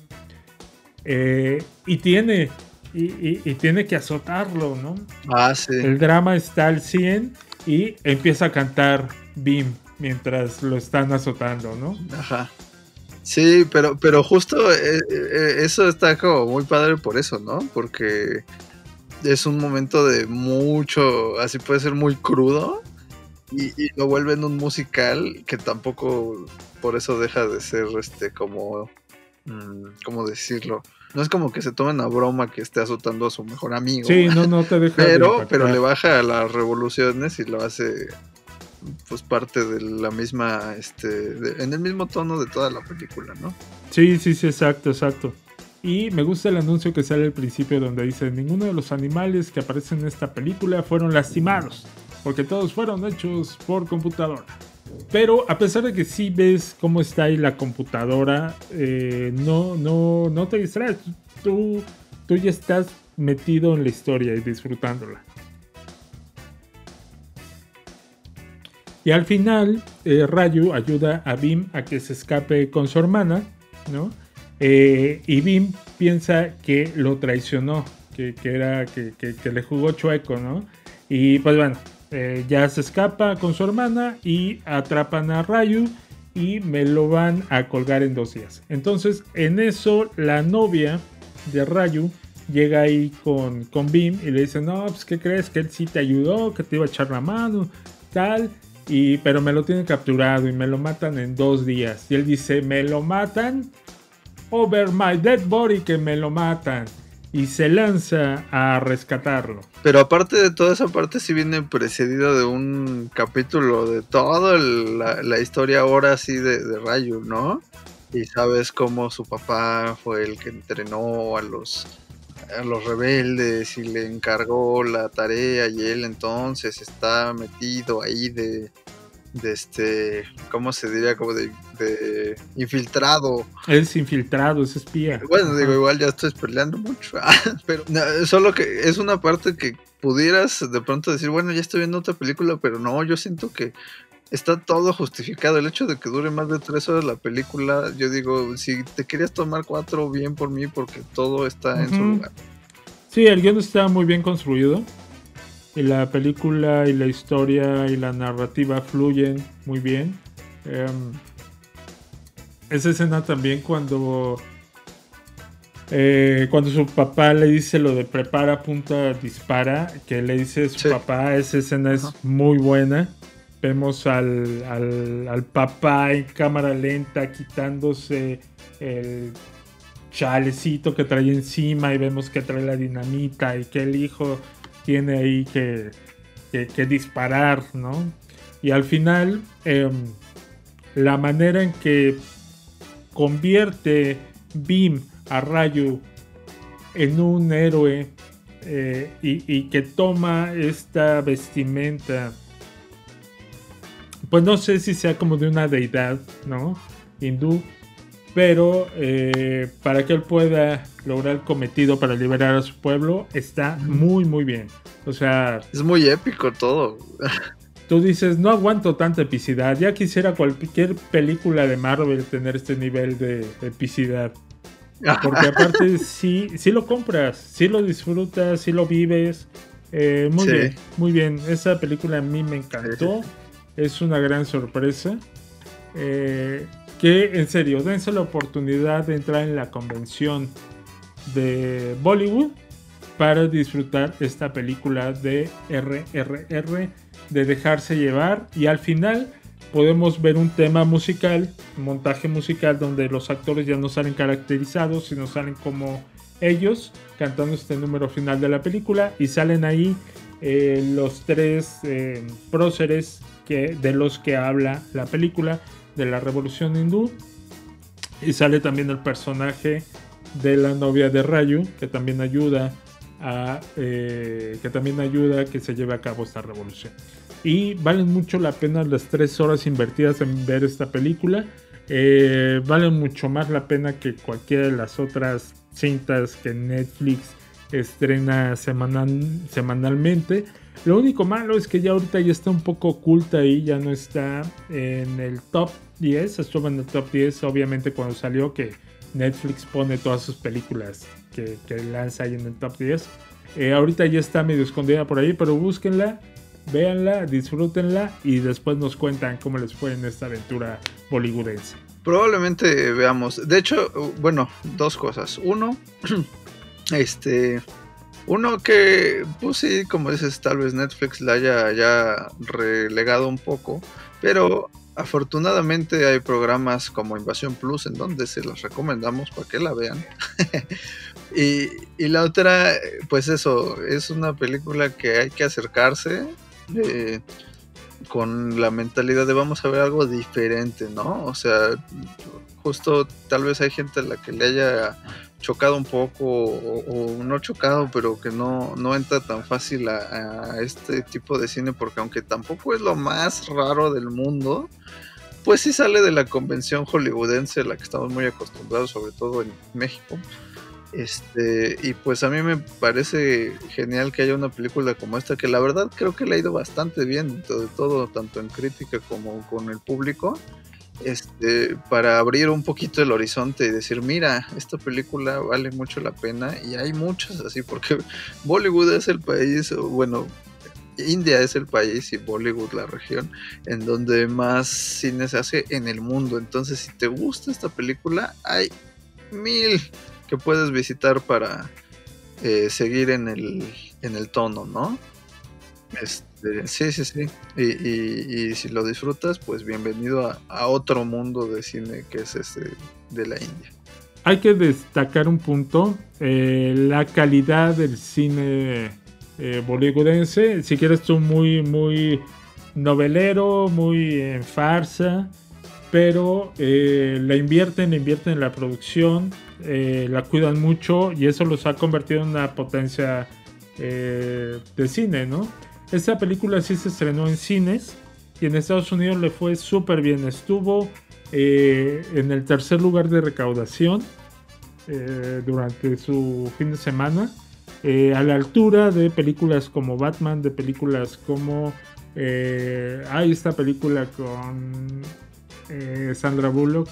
eh, y tiene y, y- y tiene que azotarlo, ¿no? Ah, sí. El drama está al 100 y empieza a cantar Bim mientras lo están azotando, ¿no? Ajá. Sí, pero, pero justo eh, eh, eso está como muy padre por eso, ¿no? Porque es un momento de mucho, así puede ser muy crudo y, y lo vuelven un musical que tampoco por eso deja de ser este como, mm, ¿cómo decirlo? No es como que se tomen a broma que esté azotando a su mejor amigo. Sí, no, no te deja de Pero, pero le baja a las revoluciones y lo hace pues parte de la misma, este, de- en el mismo tono de toda la película, ¿no? Sí, sí, sí, exacto, exacto. Y me gusta el anuncio que sale al principio donde dice, ninguno de los animales que aparecen en esta película fueron lastimados, porque todos fueron hechos por computadora. Pero a pesar de que sí ves cómo está ahí la computadora, eh, no, no, no te distraes. Tú, tú ya estás metido en la historia y disfrutándola. Y al final, eh, Rayu ayuda a Bim a que se escape con su hermana, ¿no? Eh, y Bim piensa que lo traicionó, que, que era que, que- que le jugó chueco, ¿no? Y pues bueno, eh, ya se escapa con su hermana y atrapan a Rayu y me lo van a colgar en dos días. Entonces, en eso, la novia de Rayu llega ahí con, con Bim y le dice, no, pues ¿qué crees? Que él sí te ayudó, que te iba a echar la mano, tal. Y, pero me lo tienen capturado y me lo matan en dos días. Y él dice, me lo matan over my dead body, que me lo matan. Y se lanza a rescatarlo. Pero aparte de toda esa parte, sí viene precedido de un capítulo de toda la, la historia ahora así de, de Rayu, ¿no? Y sabes cómo su papá fue el que entrenó a los, a los rebeldes y le encargó la tarea y él entonces está metido ahí de, de este, ¿cómo se diría? Como de, de infiltrado. Es infiltrado, es espía. Bueno, digo, igual ya estoy peleando mucho, pero no, solo que es una parte que pudieras de pronto decir, bueno, ya estoy viendo otra película, pero no, yo siento que está todo justificado. El hecho de que dure más de tres horas la película, yo digo, si te querías tomar cuatro, bien por mí, porque todo está en su lugar. Sí, el guion está muy bien construido. Y la película y la historia y la narrativa fluyen muy bien. Em, esa escena también cuando. eh, cuando su papá le dice lo de prepara, apunta, dispara, que le dice su papá, esa escena es muy buena. Vemos al, al, al papá en cámara lenta quitándose el chalecito que trae encima y vemos que trae la dinamita y que el hijo tiene ahí que, que- disparar, ¿no? Y al final, em, la manera en que convierte Bim a Rayu en un héroe eh, y, y que toma esta vestimenta, pues no sé si sea como de una deidad, ¿no? Hindú, pero eh, para que él pueda lograr el cometido para liberar a su pueblo, está muy, muy bien. O sea, Es muy épico todo. tú dices, no aguanto tanta epicidad. Ya quisiera cualquier película de Marvel tener este nivel de epicidad. Porque aparte sí, sí lo compras, sí lo disfrutas, sí lo vives. Eh, muy Sí. bien, muy bien. Esa película a mí me encantó. Es una gran sorpresa. Eh, que en serio, dense la oportunidad de entrar en la convención de Bollywood para disfrutar esta película de RRR, de dejarse llevar. Y al final podemos ver un tema musical, montaje musical donde los actores ya no salen caracterizados, sino salen como ellos cantando este número final de la película. Y salen ahí eh, los tres eh, próceres que, de los que habla la película de la revolución hindú. Y sale también el personaje de la novia de Rayu que también ayuda a eh, que también ayuda a que se lleve a cabo esta revolución. Y valen mucho la pena las tres horas invertidas en ver esta película. Eh, valen mucho más la pena que cualquiera de las otras cintas que Netflix estrena semanal, semanalmente. Lo único malo es que ya ahorita ya está un poco oculta ahí, ya no está en el top 10. Estuvo en el top 10, obviamente, cuando salió que Netflix pone todas sus películas que, que lanza ahí en el top 10. Eh, ahorita ya está medio escondida por ahí, pero búsquenla, véanla, disfrútenla y después nos cuentan cómo les fue en esta aventura bollywoodense. Probablemente veamos. De hecho, bueno, dos cosas. Uno, este. Uno que, pues como dices, tal vez Netflix la haya ya relegado un poco. Pero afortunadamente hay programas como Invasión Plus en donde se las recomendamos para que la vean. y, y la otra, pues eso, es una película que hay que acercarse. eh, con la mentalidad de vamos a ver algo diferente, ¿no? O sea, justo tal vez hay gente a la que le haya chocado un poco o, no chocado, pero que no, no entra tan fácil a, este tipo de cine porque aunque tampoco es lo más raro del mundo, pues sí sale de la convención hollywoodense a la que estamos muy acostumbrados, sobre todo en México. Este, y pues a mí me parece genial que haya una película como esta, que la verdad creo que le ha ido bastante bien, de todo, tanto en crítica como con el público, este, para abrir un poquito el horizonte y decir, mira, esta película vale mucho la pena, y hay muchas así, porque Bollywood es el país, bueno, India es el país y Bollywood la región en donde más cine se hace en el mundo. Entonces, si te gusta esta película, hay mil que puedes visitar para eh, seguir en el, en el tono, ¿no? Este, sí, sí, sí. Y, y- y si lo disfrutas, pues bienvenido a, a otro mundo de cine que es este de la India. Hay que destacar un punto, eh, la calidad del cine eh, bollywoodense, si quieres tú muy, muy novelero, muy en farsa, pero eh, la invierten, la invierten en la producción, eh, la cuidan mucho y eso los ha convertido en una potencia eh, de cine, ¿no? Esta película sí se estrenó en cines y en Estados Unidos le fue súper bien. Estuvo eh, en el tercer lugar de recaudación eh, durante su fin de semana, eh, a la altura de películas como Batman, de películas como... Hay esta película con Sandra Bullock,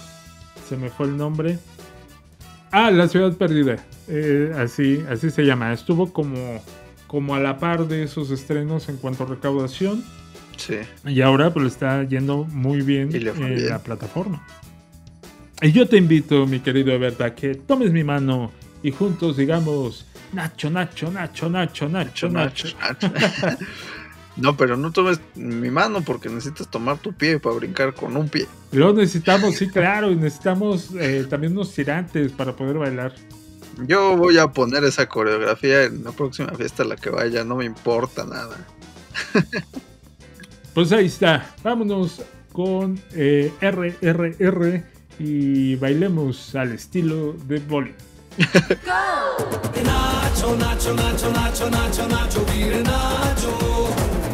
se me fue el nombre. Ah, La Ciudad Perdida, así, así se llama. Estuvo como, como a la par de esos estrenos en cuanto a recaudación. Sí. Y ahora pues le está yendo muy bien fue en la plataforma. Y yo te invito, mi querido Eberta, a que tomes mi mano y juntos digamos Nacho, Nacho, Nacho, Nacho, Nacho, Nacho. No, pero no tomes mi mano porque necesitas tomar tu pie para brincar con un pie. Luego necesitamos, sí, claro, y necesitamos eh, también unos tirantes para poder bailar. Yo voy a poner esa coreografía en la próxima fiesta a la que vaya, no me importa nada. pues ahí está, vámonos con eh, RRR y bailemos al estilo de Bollywood. Nacho, Nacho, Nacho, Nacho, Nacho, Nacho, Nacho, Nacho,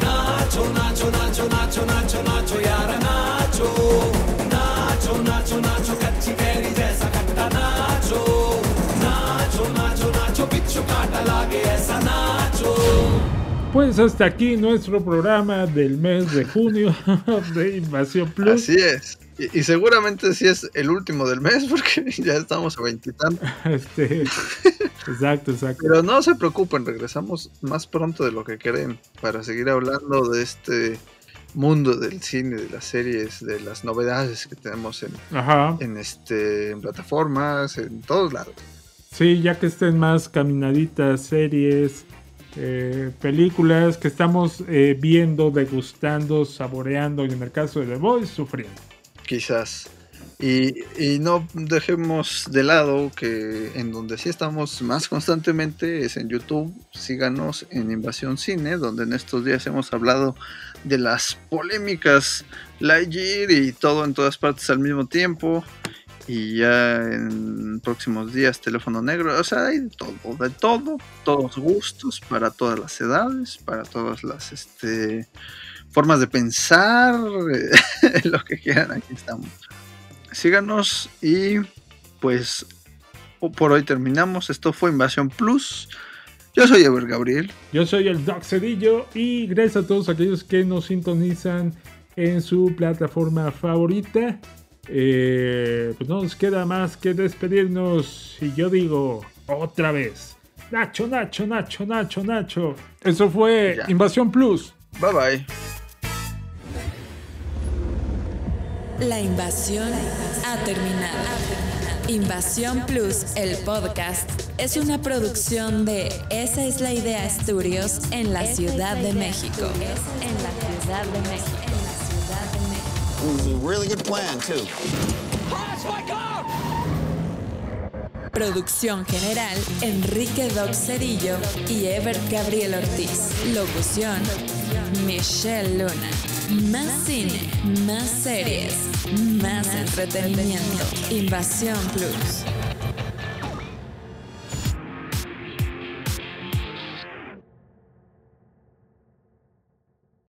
Nacho, Nacho, Nacho, Nacho, Nacho, Nacho, Nacho, Pues hasta aquí nuestro programa del mes de junio de Invasión Plus. Así es. Y, y seguramente sí es el último del mes porque ya estamos a veintitantos. Este, exacto, exacto. Pero no se preocupen, regresamos más pronto de lo que creen para seguir hablando de este mundo del cine, de las series, de las novedades que tenemos en, Ajá. en este en plataformas, en todos lados. Sí, ya que estén más caminaditas, series, eh, películas que estamos eh, viendo, degustando, saboreando y en el caso de The Voice, sufriendo. Quizás. Y, y no dejemos de lado que en donde sí estamos más constantemente es en YouTube. Síganos en Invasión Cine, donde en estos días hemos hablado de las polémicas Lightyear y todo en todas partes al mismo tiempo. Y ya en próximos días Teléfono Negro. O sea, hay de todo, de todo, todos gustos, para todas las edades, para todas las este, formas de pensar, lo que quieran, aquí estamos. Síganos y pues por hoy terminamos. Esto fue Invasión Plus. Yo soy Ever Gabriel. Yo soy el Doc Cedillo y gracias a todos aquellos que nos sintonizan en su plataforma favorita. Eh, pues no nos queda más que despedirnos y yo digo otra vez. Nacho, Nacho, Nacho, Nacho, Nacho. Eso fue Invasión Plus. Bye bye. La invasión ha terminado. Invasión Plus, el podcast, es una producción de Esa es la idea Studios en la Ciudad de México. En la Ciudad de México. It was a really good plan, too. Producción general, Enrique Doc Cedillo y Ebert Gabriel Ortiz. Locución, Michelle Luna. Más cine, más series, más entretenimiento. Invasión Plus.